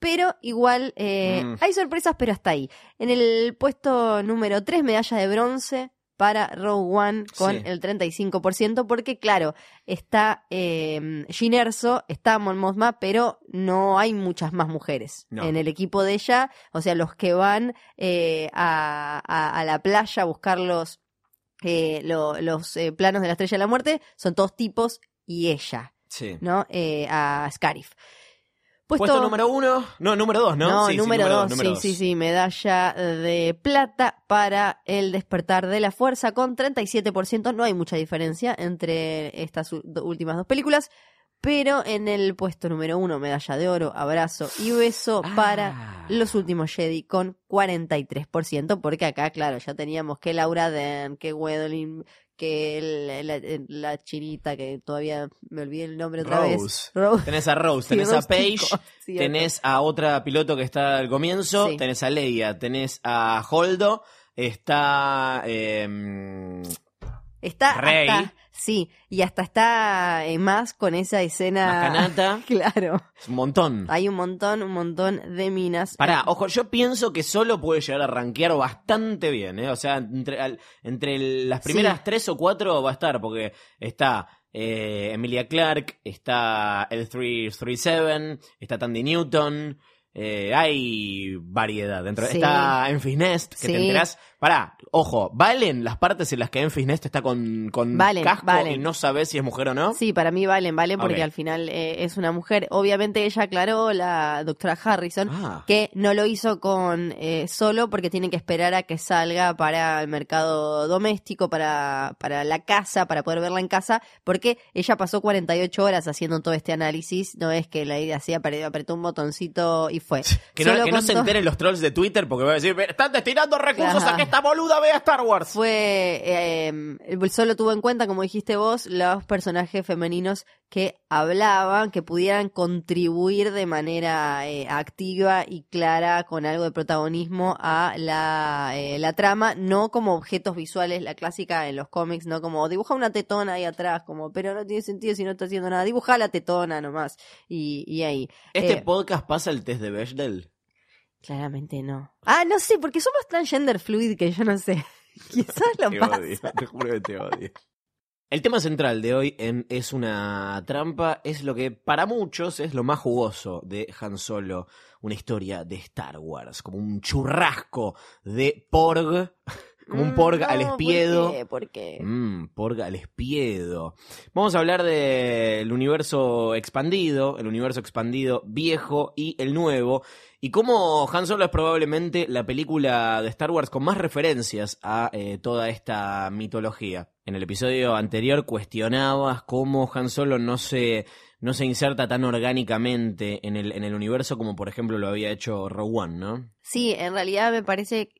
S2: Pero igual eh,
S1: Mm.
S2: hay sorpresas, pero hasta ahí. En el puesto número 3, medalla de bronce para Rogue One con
S1: Sí.
S2: el 35%, porque claro, está eh, Jyn Erso, está Mon Mothma, pero no hay muchas más mujeres
S1: No.
S2: en el equipo de ella. O sea, los que van eh, a, a- a la playa a buscar los, eh, lo- los eh, planos de la Estrella de la Muerte son todos tipos y ella,
S1: sí.
S2: ¿no? Eh, a Scarif.
S1: Puesto, número uno. No, número dos, ¿no?
S2: no,
S1: Sí, sí,
S2: número, dos,
S1: número
S2: sí,
S1: dos.
S2: sí, sí, medalla de plata para el despertar de la fuerza con 37%. No hay mucha diferencia entre estas últimas dos películas. Pero en el puesto número uno, medalla de oro, abrazo y beso para
S1: Ah.
S2: los últimos Jedi con 43%, porque acá, claro, ya teníamos que Laura Dern, que Gwendolyn, que el- la, la chinita, que todavía me olvidé el nombre otra vez.
S1: Rose. Tenés a Rose,
S2: Sí,
S1: tenés a
S2: Rose
S1: Paige,
S2: Tico,
S1: tenés a otra piloto que está al comienzo,
S2: Sí.
S1: tenés a Leia, tenés a Holdo, está... em,
S2: Está
S1: Rey.
S2: hasta- sí, y hasta está eh, más con esa escena.
S1: Mascanata.
S2: claro.
S1: es un montón.
S2: Hay un montón, un montón de minas.
S1: Pará, ojo, yo pienso que solo puede llegar a rankear bastante bien, ¿eh? O sea, entre, al- entre las primeras
S2: Sí.
S1: tres o cuatro va a estar, porque está eh, Emilia Clark, está el 337, está Tandy Newton, eh, hay variedad dentro.
S2: Sí.
S1: Está Enfys Nest, que
S2: Sí.
S1: te enterás. Pará, ojo, ¿valen las partes en las que Enfys Nest está con, con
S2: Valen,
S1: casco
S2: valen.
S1: y no sabes si es mujer o no?
S2: Sí, para mí valen, valen, porque al final eh, es una mujer. Obviamente ella aclaró, la doctora Harrison,
S1: Ah.
S2: que no lo hizo con eh, solo porque tiene que esperar a que salga para el mercado doméstico, para, para la casa, para poder verla en casa, porque ella pasó 48 horas haciendo todo este análisis, no es que la idea así apretó, un botoncito y fue.
S1: Que no, que no se enteren los trolls de Twitter porque va a decir, están destinando recursos
S2: Ajá.
S1: a que esta boluda vea Star Wars.
S2: fue eh, el solo tuvo en cuenta, como dijiste vos, los personajes femeninos que hablaban, que pudieran contribuir de manera eh, activa y clara con algo de protagonismo a la, eh, la trama, no como objetos visuales, la clásica en los cómics, no como dibuja una tetona ahí atrás, como pero no tiene sentido si no está haciendo nada, dibuja la tetona nomás y, y ahí.
S1: ¿Este
S2: Eh,
S1: podcast pasa el test de Bechdel?
S2: Claramente no. Ah, no sé, porque somos tan gender fluid que yo no sé. Quizás lo
S1: Te
S2: pasa.
S1: odio, te juro que te odio. El tema central de hoy en Es una trampa es lo que para muchos es lo más jugoso de Han Solo, una historia de Star Wars, como un churrasco de porg, como un
S2: Mm,
S1: porg
S2: no,
S1: al espiedo.
S2: ¿Por qué? ¿Por qué?
S1: Mm, porg al espiedo. Vamos a hablar del universo expandido, el universo expandido viejo y el nuevo, y cómo Han Solo es probablemente la película de Star Wars con más referencias a eh, toda esta mitología. En el episodio anterior cuestionabas cómo Han Solo no se, no se inserta tan orgánicamente en el, en el universo como por ejemplo lo había hecho One, ¿no?
S2: Sí, en realidad me parece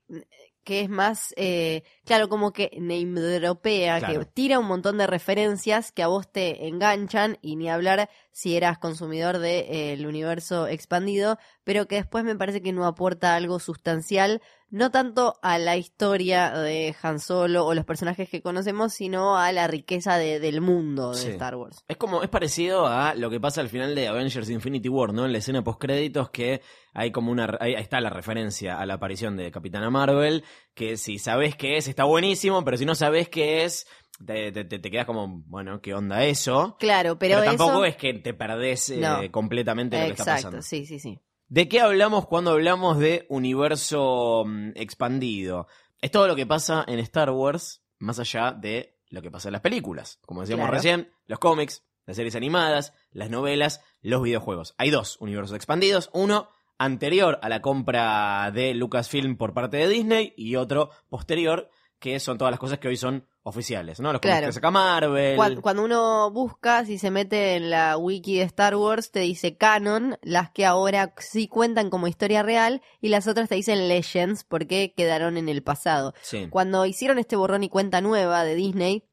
S2: que es más, eh, claro, como que name dropea,
S1: Claro.
S2: que tira un montón de referencias que a vos te enganchan y ni hablar si eras consumidor del universo expandido, pero que después me parece que no aporta algo sustancial, no tanto a la historia de Han Solo o los personajes que conocemos, sino a la riqueza de- del mundo de
S1: Sí.
S2: Star Wars.
S1: Es como, es parecido a lo que pasa al final de Avengers Infinity War, ¿no? En la escena post créditos que hay como una ahí está la referencia a la aparición de Capitana Marvel, que si sabes qué es, está buenísimo, pero si no sabes qué es, te, te, te- quedas como, bueno, ¿qué onda eso?
S2: Claro, pero,
S1: Pero, tampoco
S2: eso...
S1: es que te perdés eh, completamente lo que está
S2: Exacto,
S1: pasando.
S2: sí, sí, sí.
S1: ¿De qué hablamos cuando hablamos de universo mm, expandido? Es todo lo que pasa en Star Wars, más allá de lo que pasa en las películas. Como decíamos
S2: Claro.
S1: recién, los cómics, las series animadas, las novelas, los videojuegos. Hay dos universos expandidos. Uno anterior a la compra de Lucasfilm por parte de Disney y otro posterior, que son todas las cosas que hoy son oficiales, ¿no? Los
S2: Claro.
S1: que saca Marvel.
S2: Cuan- Cuando uno busca, si se mete en la wiki de Star Wars, te dice canon, las que ahora sí cuentan como historia real, y las otras te dicen legends, porque quedaron en el pasado.
S1: Sí.
S2: Cuando hicieron este borrón y cuenta nueva de Disney,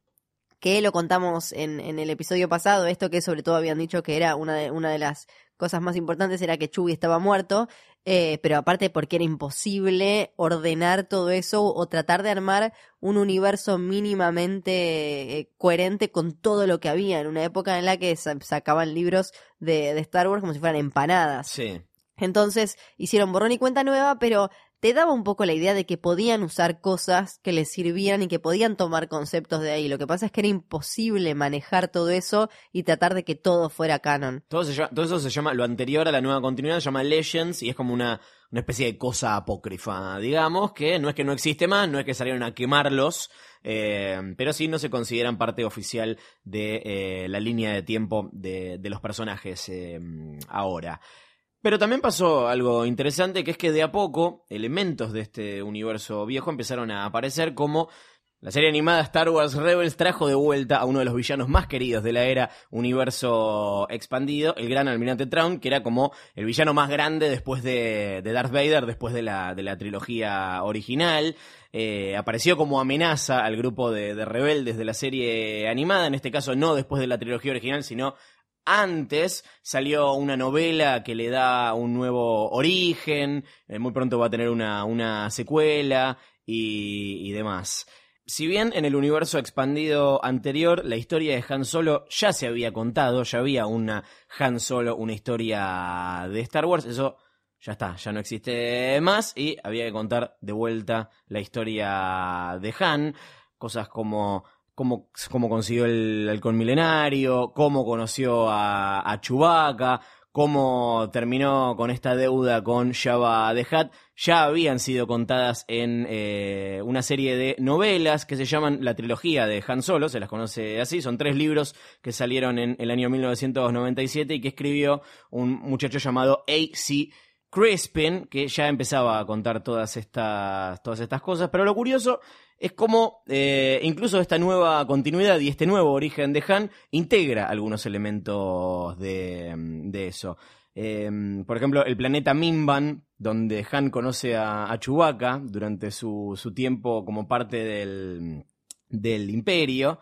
S2: que lo contamos en, en el episodio pasado, esto que sobre todo habían dicho que era una de, una de las cosas más importantes era que Chewie estaba muerto, eh, pero aparte porque era imposible ordenar todo eso o tratar de armar un universo mínimamente eh, coherente con todo lo que había en una época en la que sa- sacaban libros de, de Star Wars como si fueran empanadas.
S1: Sí.
S2: Entonces hicieron borrón y cuenta nueva, pero te daba un poco la idea de que podían usar cosas que les sirvieran y que podían tomar conceptos de ahí. Lo que pasa es que era imposible manejar todo eso y tratar de que todo fuera canon.
S1: Todo, se llama- todo eso se llama, lo anterior a la nueva continuidad se llama Legends y es como una, una especie de cosa apócrifa, digamos, que no es que no existe más, no es que salieron a quemarlos, eh, pero sí no se consideran parte oficial de eh, la línea de tiempo de, de los personajes eh, ahora. Pero también pasó algo interesante, que es que de a poco elementos de este universo viejo empezaron a aparecer como La serie animada Star Wars Rebels trajo de vuelta a uno de los villanos más queridos de la era universo expandido, el gran almirante Traun, que era como el villano más grande después de, de Darth Vader, después de la, de la trilogía original. Eh, apareció como amenaza al grupo de, de rebeldes de la serie animada, en este caso no después de la trilogía original, sino antes salió una novela que le da un nuevo origen, eh, muy pronto va a tener una, una secuela y, y demás. Si bien en el universo expandido anterior la historia de Han Solo ya se había contado, ya había una Han Solo, una historia de Star Wars, eso ya está, ya no existe más y había que contar de vuelta la historia de Han, cosas como cómo, consiguió el halcón milenario, cómo conoció a, a Chewbacca, cómo terminó con esta deuda con Jabba the Hutt, ya habían sido contadas en eh, una serie de novelas que se llaman la trilogía de Han Solo, se las conoce así, son tres libros que salieron en el año 1997 y que escribió un muchacho llamado A.C. Crispin, que ya empezaba a contar todas estas, todas estas cosas, pero lo curioso es como eh, incluso esta nueva continuidad y este nuevo origen de Han integra algunos elementos de, de eso. Eh, por ejemplo, el planeta Mimban, donde Han conoce a, Chewbacca durante su, su tiempo como parte del, del imperio,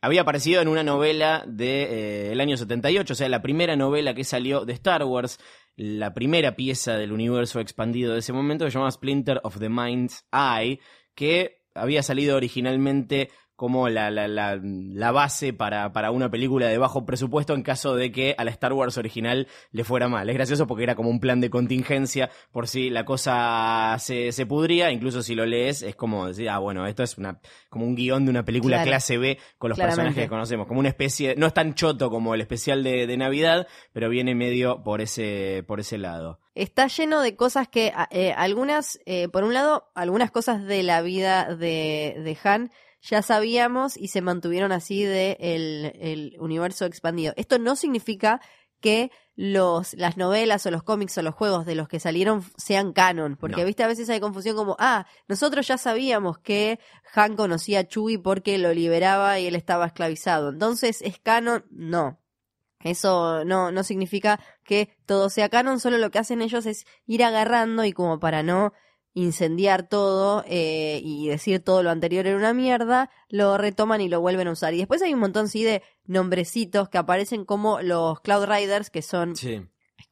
S1: había aparecido en una novela del de, eh, año 78, o sea, la primera novela que salió de Star Wars, la primera pieza del universo expandido de ese momento, que se llama Splinter of the Mind's Eye, que había salido originalmente como la, la, la, la base para, para, una película de bajo presupuesto en caso de que a la Star Wars original le fuera mal. Es gracioso porque era como un plan de contingencia por si la cosa se, se pudría, incluso si lo lees es como decir, ah, bueno, esto es una como un guion de una película
S2: Claro.
S1: clase B con los
S2: Claramente.
S1: personajes que conocemos, como una especie, no es tan choto como el especial de, de Navidad, pero viene medio por ese, por ese lado.
S2: Está lleno de cosas que, eh, algunas, eh, por un lado, algunas cosas de la vida de, de Han ya sabíamos y se mantuvieron así de el, el universo expandido. Esto no significa que los, las novelas o los cómics o los juegos de los que salieron sean canon, porque
S1: No.
S2: viste a veces hay confusión como, ah, nosotros ya sabíamos que Han conocía a Chewie porque lo liberaba y él estaba esclavizado, entonces es canon, no. Eso no, no significa que todo sea canon, solo lo que hacen ellos es ir agarrando y como para no incendiar todo eh, y decir todo lo anterior era una mierda, lo retoman y lo vuelven a usar. Y después hay un montón, sí, de nombrecitos que aparecen como los Cloud Riders, que son
S1: Sí.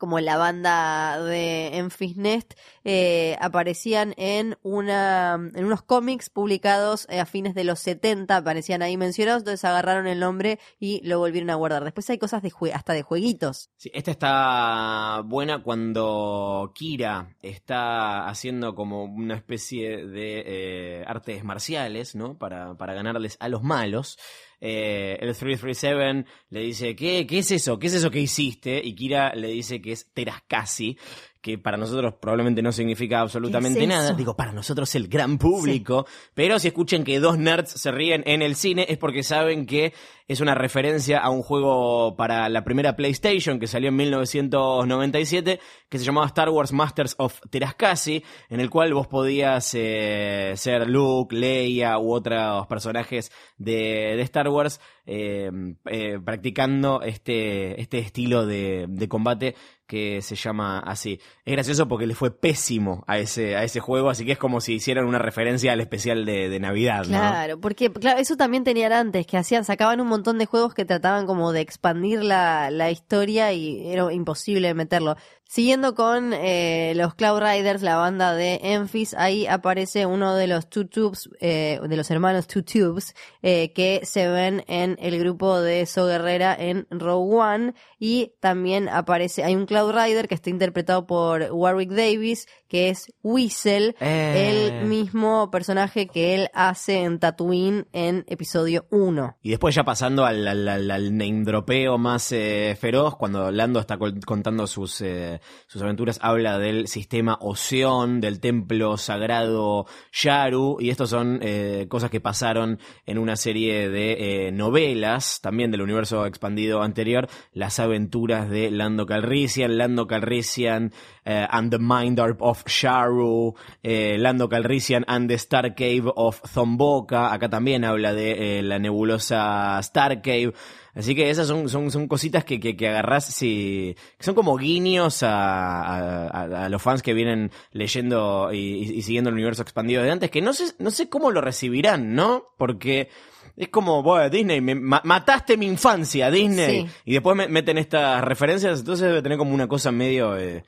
S2: Como la banda de Enfys Nest, eh, aparecían en una en unos cómics publicados a fines de los 70, aparecían ahí mencionados, entonces agarraron el nombre y lo volvieron a guardar. Después hay cosas de jue- hasta de jueguitos.
S1: Sí, esta está buena cuando Kira está haciendo como una especie de eh, artes marciales, ¿no? Para, para ganarles a los malos. Eh, el 337 le dice, ¿qué, ¿qué es eso? ¿Qué es eso que hiciste? Y Kira le dice que es Teraskasi, que para nosotros probablemente no significa absolutamente
S2: ¿Qué es
S1: nada. Digo, para nosotros el gran público. Pero si escuchan que dos nerds se ríen en el cine es porque saben que es una referencia a un juego para la primera PlayStation que salió en 1997 que se llamaba Star Wars Masters of Teraskasi, en el cual vos podías eh, ser Luke, Leia u otros personajes de, de Star Wars eh, eh, practicando este, este estilo de, de combate que se llama así. Es gracioso porque le fue pésimo a ese, a ese juego, así que es como si hicieran una referencia al especial de, de Navidad.
S2: Claro, porque claro, eso también tenían antes, que hacían, sacaban un montón de juegos que trataban como de expandir la, la historia y era imposible meterlo. Siguiendo con eh, los Cloud Riders, la banda de Enfys, ahí aparece uno de los Two Tubes, eh, de los hermanos Two Tubes, eh, que se ven en el grupo de So Guerrera en Rogue One, y también aparece, hay un Cloud Rider que está interpretado por Warwick Davis, que es Whistle,
S1: Eh.
S2: el mismo personaje que él hace en Tatooine en episodio 1.
S1: Y después ya pasando al, al, al- al name dropeo más eh, feroz, cuando Lando está contando sus, eh, sus aventuras, habla del sistema Oceón, del templo sagrado Yaru, y estos son eh, cosas que pasaron en una serie de novelas, también del universo expandido anterior, las aventuras de Lando Calrissian, Lando Calrissian eh, and the Mind of Sharu, eh, Lando Calrissian and the Star Cave of Zomboka. Acá también habla de eh, la nebulosa Star Cave. Así que esas son, son, son cositas que, que, que agarrás, si, que son como guiños a, a, a los fans que vienen leyendo y, y, siguiendo el universo expandido de antes, que no sé, no sé cómo lo recibirán, ¿no? Porque es como, bueno, Disney, me, ma, mataste mi infancia, Disney.
S2: Sí.
S1: Y después me meten estas referencias, entonces debe tener como una cosa medio eh,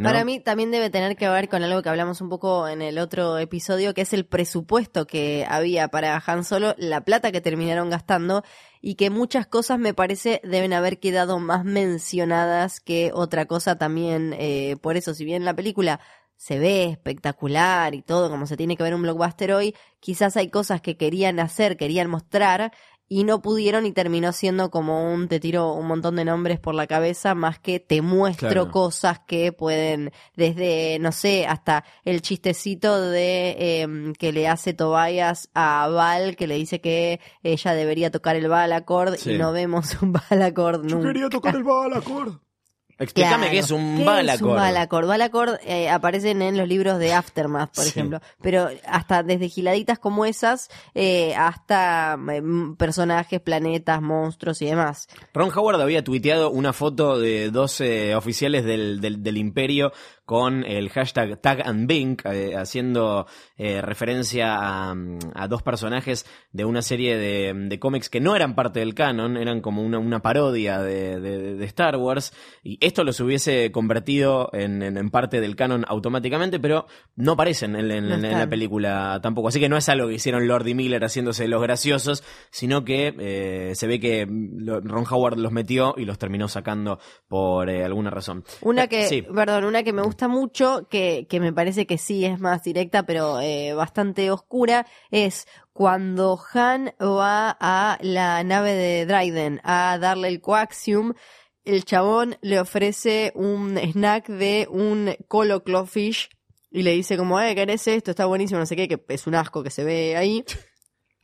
S1: ¿no?
S2: Para mí también debe tener que ver con algo que hablamos un poco en el otro episodio, que es el presupuesto que había para Han Solo, la plata que terminaron gastando y que muchas cosas me parece deben haber quedado más mencionadas que otra cosa también. Eh, por eso, si bien la película se ve espectacular y todo como se tiene que ver un blockbuster hoy, quizás hay cosas que querían hacer, querían mostrar y no pudieron y terminó siendo como un te tiro un montón de nombres por la cabeza más que te muestro
S1: Claro.
S2: cosas que pueden desde no sé hasta el chistecito de em, que le hace Tobias a Val que le dice que ella debería tocar el balacord
S1: Sí.
S2: y no vemos un balacord nunca
S1: tocar el balacord. Explícame
S2: Claro.
S1: qué es un
S2: ¿Qué
S1: balacord.
S2: Es un balacord. Balacord eh, aparecen en los libros de Aftermath, por
S1: Sí.
S2: ejemplo. Pero hasta desde giladitas como esas eh, hasta eh, personajes, planetas, monstruos y demás.
S1: Ron Howard había tuiteado una foto de dos oficiales del, del, del imperio con el hashtag Tag and Bink, eh, haciendo eh, referencia a, a dos personajes de una serie de, de cómics que no eran parte del canon, eran como una, una parodia de, de- de Star Wars, y esto los hubiese convertido en, en- en parte del canon automáticamente, pero no aparecen en, en-
S2: No
S1: en la película tampoco. Así que no es algo que hicieron Lord y Miller haciéndose los graciosos, sino que eh, se ve que mm, Ron Howard los metió y los terminó sacando por eh, alguna razón.
S2: Una que,
S1: sí.
S2: perdón, una que me gusta mucho, que, que me parece que sí es más directa, pero eh, bastante oscura, es cuando Han va a la nave de Dryden a darle el coaxium, el chabón le ofrece un snack de un colo clawfish y le dice como, eh, ¿querés esto? Está buenísimo, no sé qué, que es un asco que se ve ahí.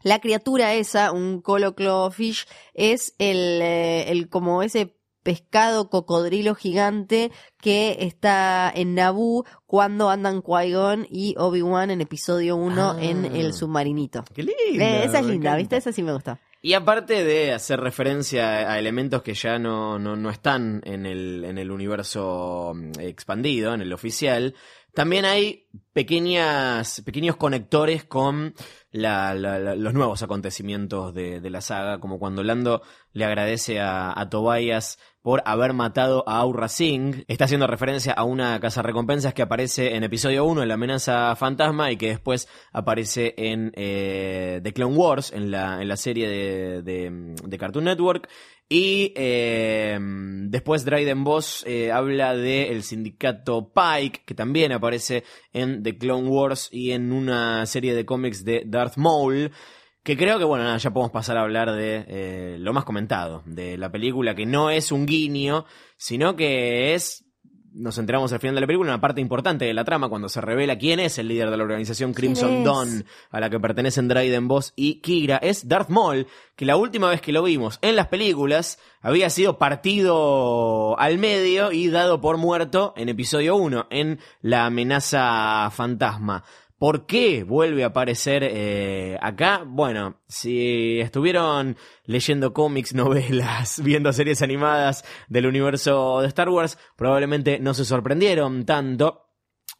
S2: La criatura esa, un colo clawfish, es el, eh, el como ese pescado cocodrilo gigante que está en Naboo cuando andan Qui-Gon y Obi-Wan en episodio 1
S1: Ah.
S2: en el submarinito.
S1: Qué lindo.
S2: Eh, esa es linda,
S1: encanta.
S2: ¿viste? Esa sí me gusta.
S1: Y aparte de hacer referencia a elementos que ya no, no, no están en el, en el universo mm, expandido, en el oficial, también hay pequeñas, pequeños conectores con la- la- la- los nuevos acontecimientos de, de la saga, como cuando Lando le agradece a, a Tobias por haber matado a Aura Singh. Está haciendo referencia a una cazarrecompensas que aparece en episodio 1 en la amenaza fantasma y que después aparece en eh, The Clone Wars, en la, en la serie de, de- de Cartoon Network. Y eh, después Dryden Boss eh, habla del sindicato Pike, que también aparece en The Clone Wars y en una serie de cómics de Darth Maul. Que creo que, bueno, nada, ya podemos pasar a hablar de eh, lo más comentado, de la película, que no es un guiño, sino que es, nos enteramos al final de la película, una parte importante de la trama, cuando se revela quién es el líder de la organización
S2: ¿Quién
S1: Crimson? Dawn, a la que pertenecen Dryden Boss y Kira, es Darth Maul, que la última vez que lo vimos en las películas había sido partido al medio y dado por muerto en episodio 1, en la amenaza fantasma. ¿Por qué vuelve a aparecer eh, acá? Bueno, si estuvieron leyendo cómics, novelas, viendo series animadas del universo de Star Wars, probablemente no se sorprendieron tanto.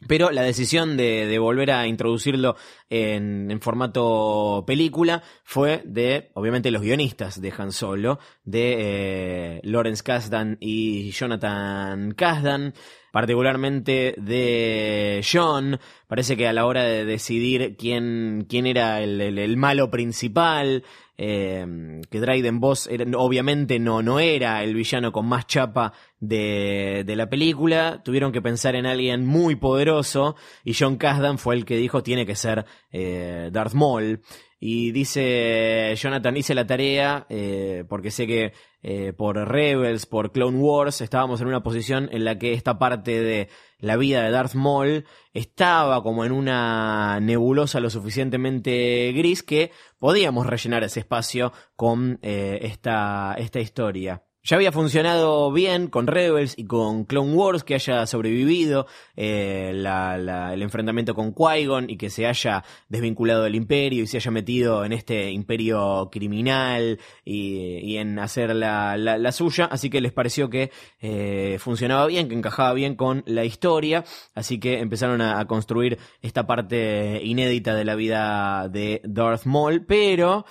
S1: Pero la decisión de, volver a introducirlo en, en formato película fue de, obviamente, los guionistas de Han Solo, de eh, Lawrence Kasdan y Jonathan Kasdan, particularmente de John. Parece que a la hora de decidir quién, quién era el- el malo principal, eh, que Dryden Boss obviamente no, no era el villano con más chapa de, de la película, tuvieron que pensar en alguien muy poderoso y John Kasdan fue el que dijo tiene que ser eh, Darth Maul. Y dice Jonathan, hice la tarea eh, porque sé que eh, por Rebels, por Clone Wars, estábamos en una posición en la que esta parte de la vida de Darth Maul estaba como en una nebulosa lo suficientemente gris que podíamos rellenar ese espacio con eh, esta, esta historia. Ya había funcionado bien con Rebels y con Clone Wars, que haya sobrevivido eh, el enfrentamiento con Qui-Gon y que se haya desvinculado del imperio y se haya metido en este imperio criminal y, en hacer la, la- la suya. Así que les pareció que eh, funcionaba bien, que encajaba bien con la historia. Así que empezaron a, a construir esta parte inédita de la vida de Darth Maul, pero...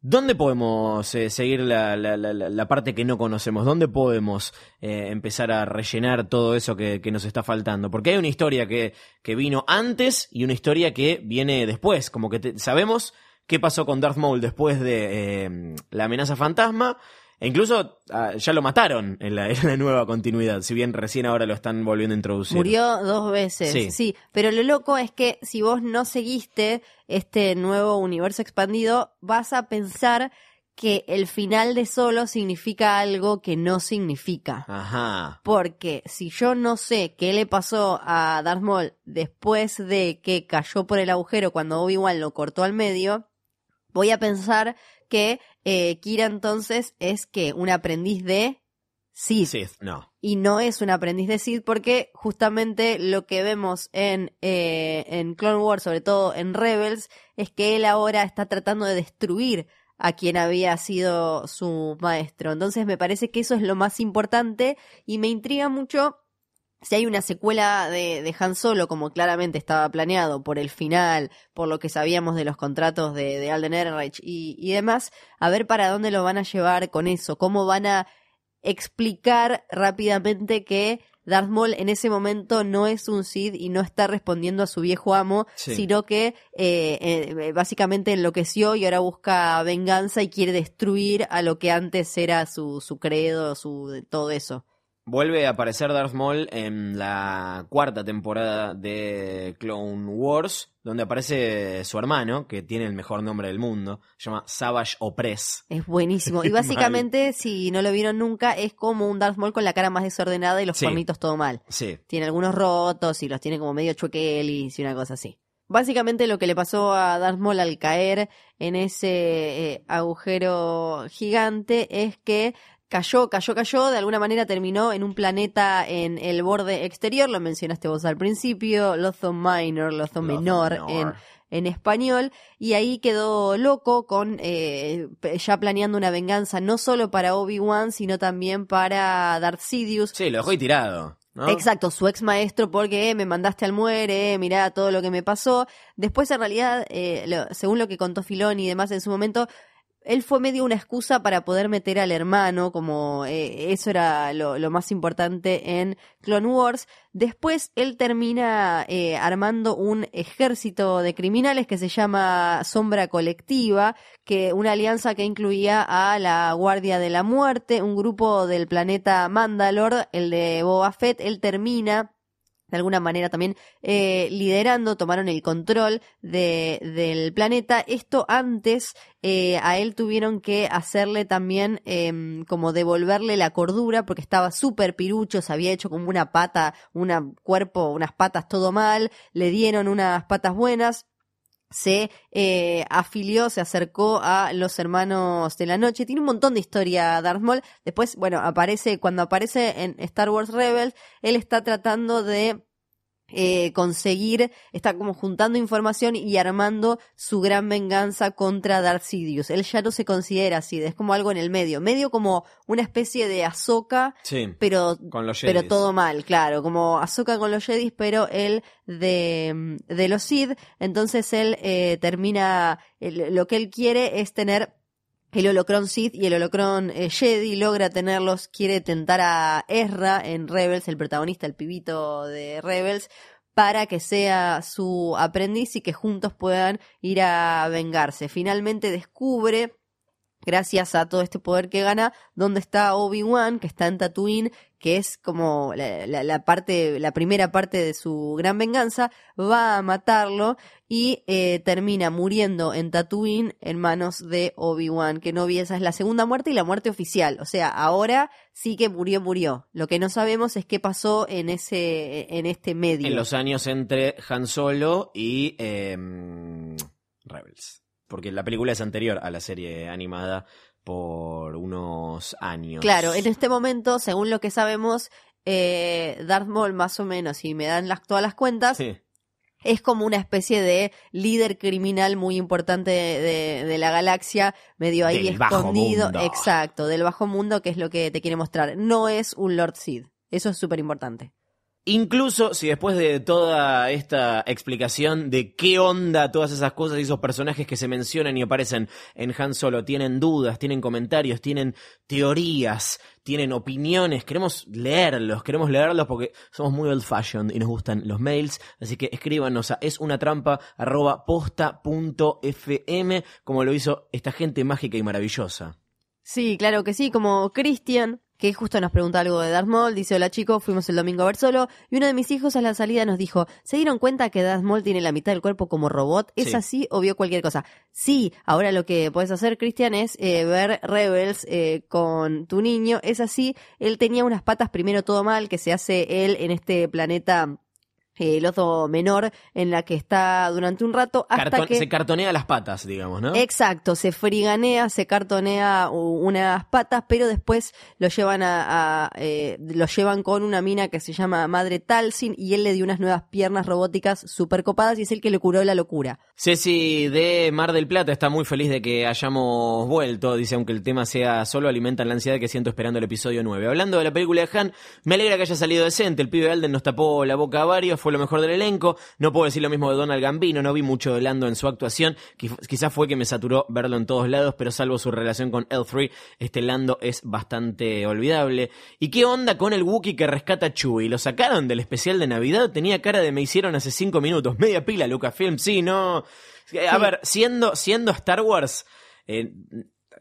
S1: ¿Dónde podemos eh, seguir la, la- parte que no conocemos? ¿Dónde podemos eh, empezar a rellenar todo eso que, que nos está faltando? Porque hay una historia que, que vino antes y una historia que viene después. Como que te- sabemos qué pasó con Darth Maul después de eh, la amenaza fantasma. E incluso ah, ya lo mataron en la, en la nueva continuidad, si bien recién ahora lo están volviendo a introducir.
S2: Murió dos veces,
S1: Sí.
S2: sí. Pero lo loco es que si vos no seguiste este nuevo universo expandido, vas a pensar que el final de Solo significa algo que no significa.
S1: Ajá.
S2: Porque si yo no sé qué le pasó a Darth Maul después de que cayó por el agujero cuando Obi-Wan lo cortó al medio, voy a pensar que eh, Kira entonces es que un aprendiz de Sith.
S1: Sith, no.
S2: Y no es un aprendiz de Sith porque justamente lo que vemos en, eh, en Clone Wars, sobre todo en Rebels, es que él ahora está tratando de destruir a quien había sido su maestro. Entonces me parece que eso es lo más importante y me intriga mucho si hay una secuela de, de Han Solo, como claramente estaba planeado por el final, por lo que sabíamos de los contratos de, de Alden Ehrenreich y, y demás, a ver para dónde lo van a llevar con eso, cómo van a explicar rápidamente que Darth Maul en ese momento no es un Sith y no está respondiendo a su viejo amo,
S1: Sí.
S2: sino que eh, eh, básicamente enloqueció y ahora busca venganza y quiere destruir a lo que antes era su, su credo, su todo eso.
S1: Vuelve a aparecer Darth Maul en la cuarta temporada de Clone Wars, donde aparece su hermano, que tiene el mejor nombre del mundo, se llama Savage Opress.
S2: Es buenísimo. Y básicamente, si no lo vieron nunca, es como un Darth Maul con la cara más desordenada y los
S1: Sí.
S2: cuernitos todo mal.
S1: Sí,
S2: Tiene algunos rotos y los tiene como medio chuequelis y una cosa así. Básicamente lo que le pasó a Darth Maul al caer en ese eh, agujero gigante es que cayó, cayó, cayó, de alguna manera terminó en un planeta en el borde exterior, lo mencionaste vos al principio, Lothon Minor,
S1: Lothal
S2: Menor,
S1: Menor.
S2: en, en español, y ahí quedó loco con eh, ya planeando una venganza no solo para Obi-Wan, sino también para Darth Sidious.
S1: sí, lo dejó ahí tirado. ¿no?
S2: Exacto, su ex maestro porque eh, me mandaste al muere, eh, mirá todo lo que me pasó. Después, en realidad, eh, lo- según lo que contó Filón y demás en su momento, él fue medio una excusa para poder meter al hermano, como eh, eso era lo, más importante en Clone Wars. Después él termina eh, armando un ejército de criminales que se llama Sombra Colectiva, que una alianza que incluía a la Guardia de la Muerte, un grupo del planeta Mandalore, el de Boba Fett. Él termina de alguna manera también eh, liderando, tomaron el control de, del planeta. Esto antes eh, a él tuvieron que hacerle también em, como devolverle la cordura porque estaba súper pirucho, se había hecho como una pata, un cuerpo, unas patas todo mal, le dieron unas patas buenas se eh, afilió, se acercó a los hermanos de la noche. Tiene un montón de historia Darth Maul. Después, bueno, aparece, cuando aparece en Star Wars Rebels, él está tratando de eh, conseguir, está como juntando información y armando su gran venganza contra Darth Sidious. Él ya no se considera así, es como algo en el medio, medio como una especie de Ahsoka,
S1: Sí,
S2: pero
S1: con los
S2: pero todo mal, claro, como Ahsoka con los Jedis, pero él de, de los Sith, entonces él eh, termina, lo que él quiere es tener el holocrón Sith y el holocrón eh, Jedi, logra tenerlos, quiere tentar a Ezra en Rebels, el protagonista, el pibito de Rebels, para que sea su aprendiz y que juntos puedan ir a vengarse. Finalmente descubre gracias a todo este poder que gana, dónde está Obi-Wan, que está en Tatooine, que es como la, parte, la primera parte de su gran venganza, va a matarlo y eh, termina muriendo en Tatooine en manos de Obi-Wan Kenobi. Esa es la segunda muerte y la muerte oficial. O sea, ahora sí que murió, murió. Lo que no sabemos es qué pasó en ese, en este medio.
S1: En los años entre Han Solo y em, Rebels. Porque la película es anterior a la serie animada por unos años.
S2: Claro, en este momento, según lo que sabemos, eh, Darth Maul más o menos, si me dan las, todas las cuentas,
S1: Sí.
S2: es como una especie de líder criminal muy importante de, de- de la galaxia, medio ahí
S1: Del bajo
S2: escondido.
S1: mundo.
S2: Exacto, del bajo mundo, que es lo que te quiere mostrar. No es un Lord Sid. Eso es súper importante.
S1: Incluso si después de toda esta explicación de qué onda todas esas cosas y esos personajes que se mencionan y aparecen en Han Solo tienen dudas, tienen comentarios, tienen teorías, tienen opiniones, queremos leerlos, queremos leerlos porque somos muy old fashioned y nos gustan los mails, así que escríbanos a es una trampa arroba posta punto fm como lo hizo esta gente mágica y maravillosa.
S2: Sí, claro que sí, como Christian, que justo nos pregunta algo de Darth Maul, dice, hola chicos, fuimos el domingo a ver solo, y uno de mis hijos a la salida nos dijo, ¿se dieron cuenta que Darth Maul tiene la mitad del cuerpo como robot? ¿Es
S1: Sí.
S2: así o vio cualquier cosa? Sí, ahora lo que puedes hacer, Christian, es eh, ver Rebels eh, con tu niño, es así, él tenía unas patas primero todo mal, que se hace él en este planeta... eh, el oso menor en la que está durante un rato hasta
S1: Carton-
S2: que
S1: Se cartonea las patas, digamos, ¿no?
S2: Exacto, se friganea, se cartonea unas patas, pero después lo llevan a, a, eh, lo llevan con una mina que se llama Madre Talsin y él le dio unas nuevas piernas robóticas super copadas y es el que le curó la locura.
S1: Ceci de Mar del Plata está muy feliz de que hayamos vuelto. Dice, aunque el tema sea solo, alimentan la ansiedad que siento esperando el episodio 9. Hablando de la película de Han, me alegra que haya salido decente. El pibe Alden nos tapó la boca a varios, fue lo mejor del elenco. No puedo decir lo mismo de Donald Gambino, no vi mucho de Lando en su actuación. Quizás fue que me saturó verlo en todos lados, pero salvo su relación con L3, este Lando es bastante olvidable. ¿Y qué onda con el Wookiee que rescata a Chewie? ¿Lo sacaron del especial de Navidad? Tenía cara de me hicieron hace cinco minutos. Media pila, Lucasfilm, sí, no. Eh, A
S2: Sí.
S1: ver, siendo, siendo Star Wars, eh,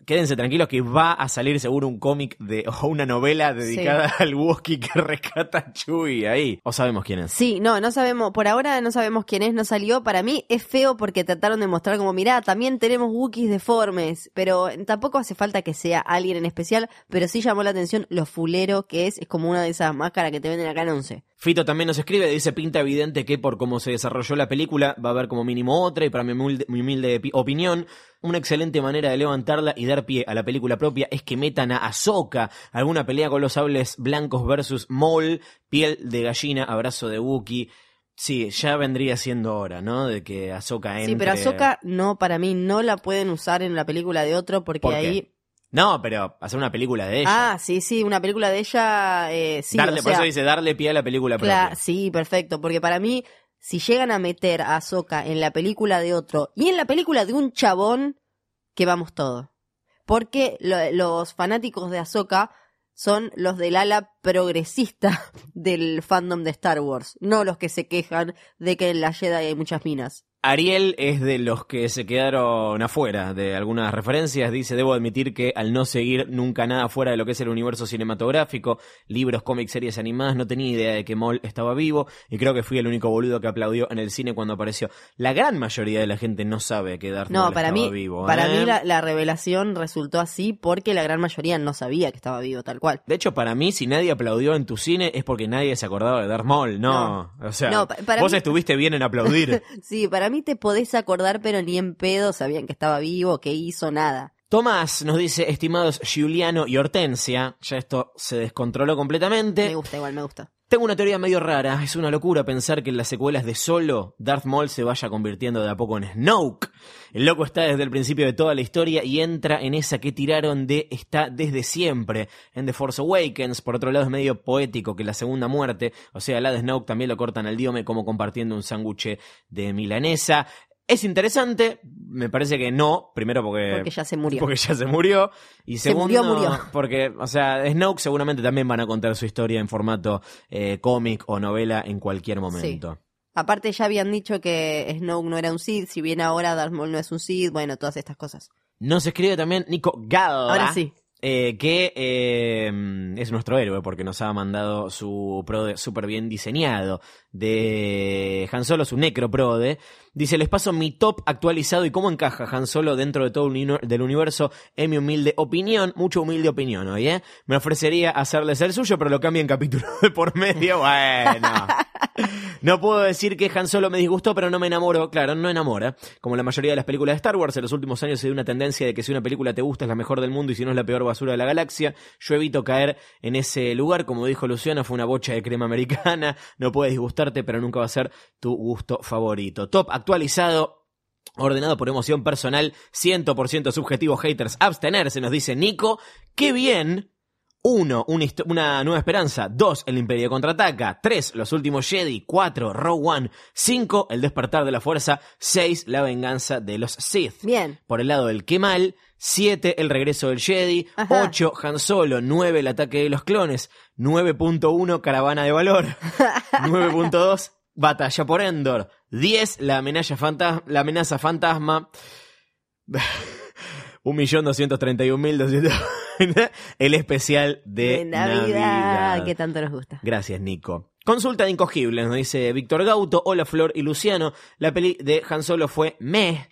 S1: quédense tranquilos que va a salir seguro un cómic de o una novela dedicada al Wookiee que rescata a Chewie ahí. O sabemos quién es.
S2: Sí, no, no sabemos, por ahora no sabemos quién es, no salió. Para mí es feo porque trataron de mostrar como, mirá, también tenemos Wookiees deformes, pero tampoco hace falta que sea alguien en especial, pero sí llamó la atención lo fulero que es, es como una de esas máscaras que te venden acá en Once.
S1: Fito también nos escribe, dice, pinta evidente que por cómo se desarrolló la película va a haber como mínimo otra y para mi humilde, mi humilde pi- opinión, una excelente manera de levantarla y dar pie a la película propia es que metan a Ahsoka, alguna pelea con los sables blancos versus Maul, piel de gallina, abrazo de Wookiee. Sí, ya vendría siendo hora, ¿no? De que Ahsoka entre...
S2: Sí, pero Ahsoka no, para mí no la pueden usar en la película de otro porque ahí...
S1: No, pero hacer una película de ella.
S2: Ah, sí, sí, una película de ella, eh, sí,
S1: darle,
S2: o
S1: por eso dice darle pie a la película propia.
S2: sí, perfecto, porque para mí, si llegan a meter a Ahsoka en la película de otro y en la película de un chabón, que vamos todo. Porque lo- los fanáticos de Ahsoka son los del ala progresista del fandom de Star Wars, no los que se quejan de que en la Jedi hay muchas minas.
S1: Ariel es de los que se quedaron afuera de algunas referencias. Dice, debo admitir que al no seguir nunca nada fuera de lo que es el universo cinematográfico, libros, cómics, series animadas, no tenía idea de que Maul estaba vivo y creo que fui el único boludo que aplaudió en el cine cuando apareció. La gran mayoría de la gente no sabe que Darth
S2: No,
S1: Maul
S2: para
S1: estaba
S2: mí,
S1: vivo.
S2: para
S1: ¿eh?
S2: mí la, la revelación resultó así porque la gran mayoría no sabía que estaba vivo tal cual.
S1: De hecho, para mí, si nadie aplaudió en tu cine es porque nadie se acordaba de Darth Maul. No, o sea,
S2: No, pa- para
S1: vos
S2: mí-
S1: estuviste bien en aplaudir.
S2: Sí, para mí te podés acordar, pero ni en pedo sabían que estaba vivo, que hizo nada.
S1: Tomás nos dice, estimados Giuliano y Hortensia, ya esto se descontroló completamente.
S2: Me gusta, igual me gusta.
S1: Tengo una teoría medio rara, es una locura pensar que en las secuelas de Solo, Darth Maul se vaya convirtiendo de a poco en Snoke. El loco está desde el principio de toda la historia y entra en esa que tiraron de está desde siempre, en The Force Awakens. Por otro lado es medio poético que la segunda muerte, o sea, la de Snoke también lo cortan al diome como compartiendo un sándwich de milanesa. Es interesante, me parece que no, primero porque...
S2: Porque ya se murió.
S1: Porque ya se murió. Y
S2: Se
S1: segundo,
S2: murió, murió.
S1: porque, o sea, Snoke seguramente también van a contar su historia en formato eh, cómic o novela en cualquier momento.
S2: Aparte ya habían dicho que Snoke no era un Sith, si bien ahora Darth Maul no es un Sith, bueno, todas estas cosas.
S1: Nos escribe también Nico Gala.
S2: Ahora sí.
S1: eh, que eh, es nuestro héroe porque nos ha mandado su prode súper bien diseñado de Han Solo, su necro prode. Dice, les paso mi top actualizado y cómo encaja Han Solo dentro de todo el uni- del universo en mi humilde opinión. Mucho humilde opinión hoy, ¿eh? Me ofrecería hacerles el suyo, pero lo cambio en capítulo de por medio. Bueno. No puedo decir que Han Solo me disgustó, pero no me enamoró. Claro, no enamora. Como la mayoría de las películas de Star Wars, en los últimos años se dio una tendencia de que si una película te gusta es la mejor del mundo y si no es la peor basura de la galaxia. Yo evito caer en ese lugar. Como dijo Luciana, fue una bocha de crema americana. No puede pero nunca va a ser tu gusto favorito. Top actualizado. Ordenado por emoción personal, 100% subjetivo, haters, abstenerse, nos dice Nico. ¡Qué bien! 1. Una nueva esperanza. 2. El Imperio contraataca. 3. Los últimos Jedi. 4. Rogue One. 5. El despertar de la fuerza. 6. La venganza de los Sith.
S2: Bien.
S1: Por el lado del Kemal. 7. El regreso del Jedi.
S2: Ajá.
S1: 8. Han Solo. 9. El ataque de los clones. 9.1. Caravana de valor. 9.2. Batalla por Endor. 10. La amenaza, fantasma, la amenaza fantasma. 1.231.200. El especial de,
S2: De Navidad, que tanto nos gusta.
S1: Gracias, Nico. Consulta de incogibles, nos dice Víctor Gauto. Hola, Flor y Luciano. La peli de Han Solo fue meh.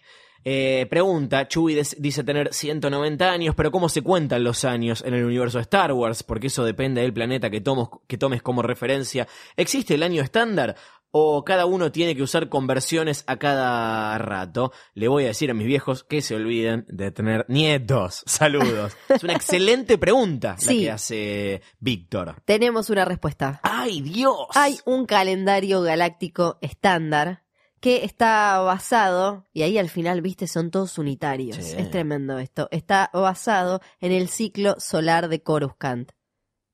S1: Eh, pregunta, Chewie dice tener 190 años, pero ¿cómo se cuentan los años en el universo de Star Wars? Porque eso depende del planeta que, tomos- que tomes como referencia. ¿Existe el año estándar? ¿O cada uno tiene que usar conversiones a cada rato? Le voy a decir a mis viejos que se olviden de tener nietos. Saludos. es una excelente pregunta la
S2: Sí.
S1: que hace Víctor.
S2: Tenemos una respuesta.
S1: ¡Ay, Dios!
S2: Hay un calendario galáctico estándar que está basado, y ahí al final, viste, son todos unitarios.
S1: Sí.
S2: Es tremendo esto. Está basado en el ciclo solar de Coruscant,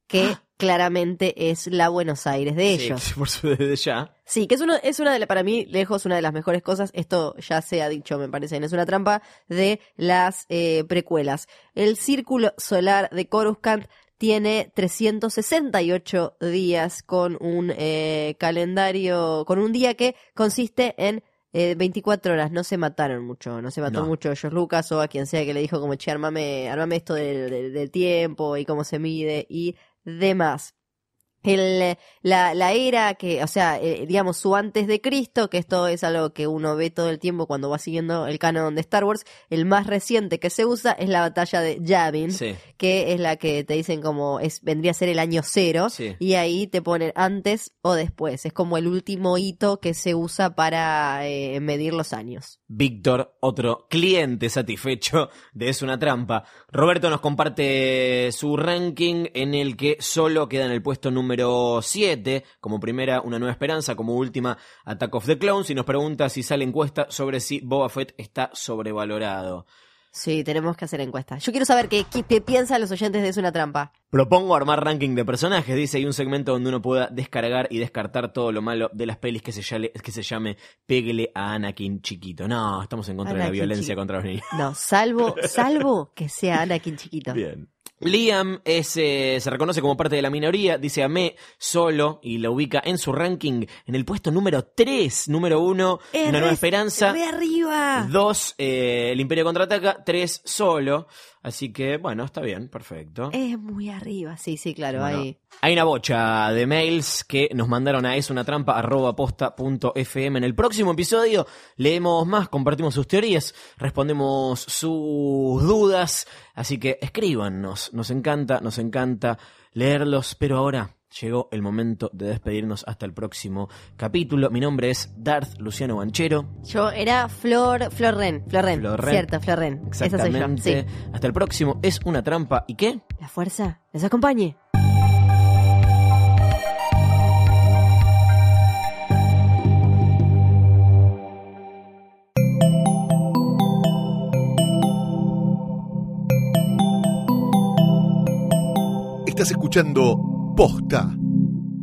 S2: que claramente es la Buenos Aires de
S1: Sí,
S2: ellos.
S1: por su desde ya.
S2: Sí, que es, uno, es una de la, para mí, lejos, una de las mejores cosas. Esto ya se ha dicho, me parece. no Es una trampa de las eh, precuelas. El círculo solar de Coruscant tiene 368 días con un eh, calendario, con un día que consiste en eh, 24 horas. No se mataron mucho, no se mató
S1: No.
S2: mucho George Lucas o a quien sea que le dijo como, che, armame, armame esto del, del- del tiempo y cómo se mide y demás. El, la, la era que, o sea, eh, digamos, su antes de Cristo, que esto es algo que uno ve todo el tiempo cuando va siguiendo el canon de Star Wars, el más reciente que se usa es la batalla de Yavin,
S1: Sí.
S2: que es la que te dicen como es vendría a ser el año cero,
S1: Sí.
S2: y ahí te ponen antes o después. Es como el último hito que se usa para eh, medir los años.
S1: Víctor, otro cliente satisfecho de Es una trampa. Roberto nos comparte su ranking en el que solo queda en el puesto número 7, como primera Una Nueva Esperanza, como última Attack of the Clones, y nos pregunta si sale encuesta sobre si Boba Fett está sobrevalorado.
S2: Sí, tenemos que hacer encuesta. Yo quiero saber qué, qué, piensan los oyentes de Es una trampa.
S1: Propongo armar ranking de personajes, dice, y un segmento donde uno pueda descargar y descartar todo lo malo de las pelis que se llame, que se llame Péguele a Anakin chiquito. No, estamos en contra de la violencia contra los niños.
S2: No, salvo, salvo que sea Anakin chiquito.
S1: Bien. Liam es, eh, se reconoce como parte de la minoría, dice amé solo y lo ubica en su ranking en el puesto número 3, número 1,
S2: Es
S1: Una Nueva Esperanza,
S2: arriba.
S1: 2, El Imperio Contraataca, 3, solo. Así que, bueno, está bien, perfecto.
S2: Es muy arriba, sí, sí, claro,
S1: Bueno,
S2: ahí.
S1: Hay una bocha de mails que nos mandaron a es una trampa fm. En el próximo episodio leemos más, compartimos sus teorías, respondemos sus dudas. Así que escríbanos, nos encanta, nos encanta leerlos. Pero ahora llegó el momento de despedirnos hasta el próximo capítulo. Mi nombre es Darth Luciano Banchero.
S2: Yo era Flor, Flor Ren, Flor Ren,
S1: Flor Ren.
S2: cierto, Flor Ren. Esa soy yo,
S1: Exactamente.
S2: sí.
S1: Hasta el próximo. Es una trampa. ¿Y qué?
S2: La fuerza les acompañe.
S3: Estás escuchando Posta,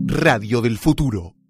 S3: Radio del Futuro.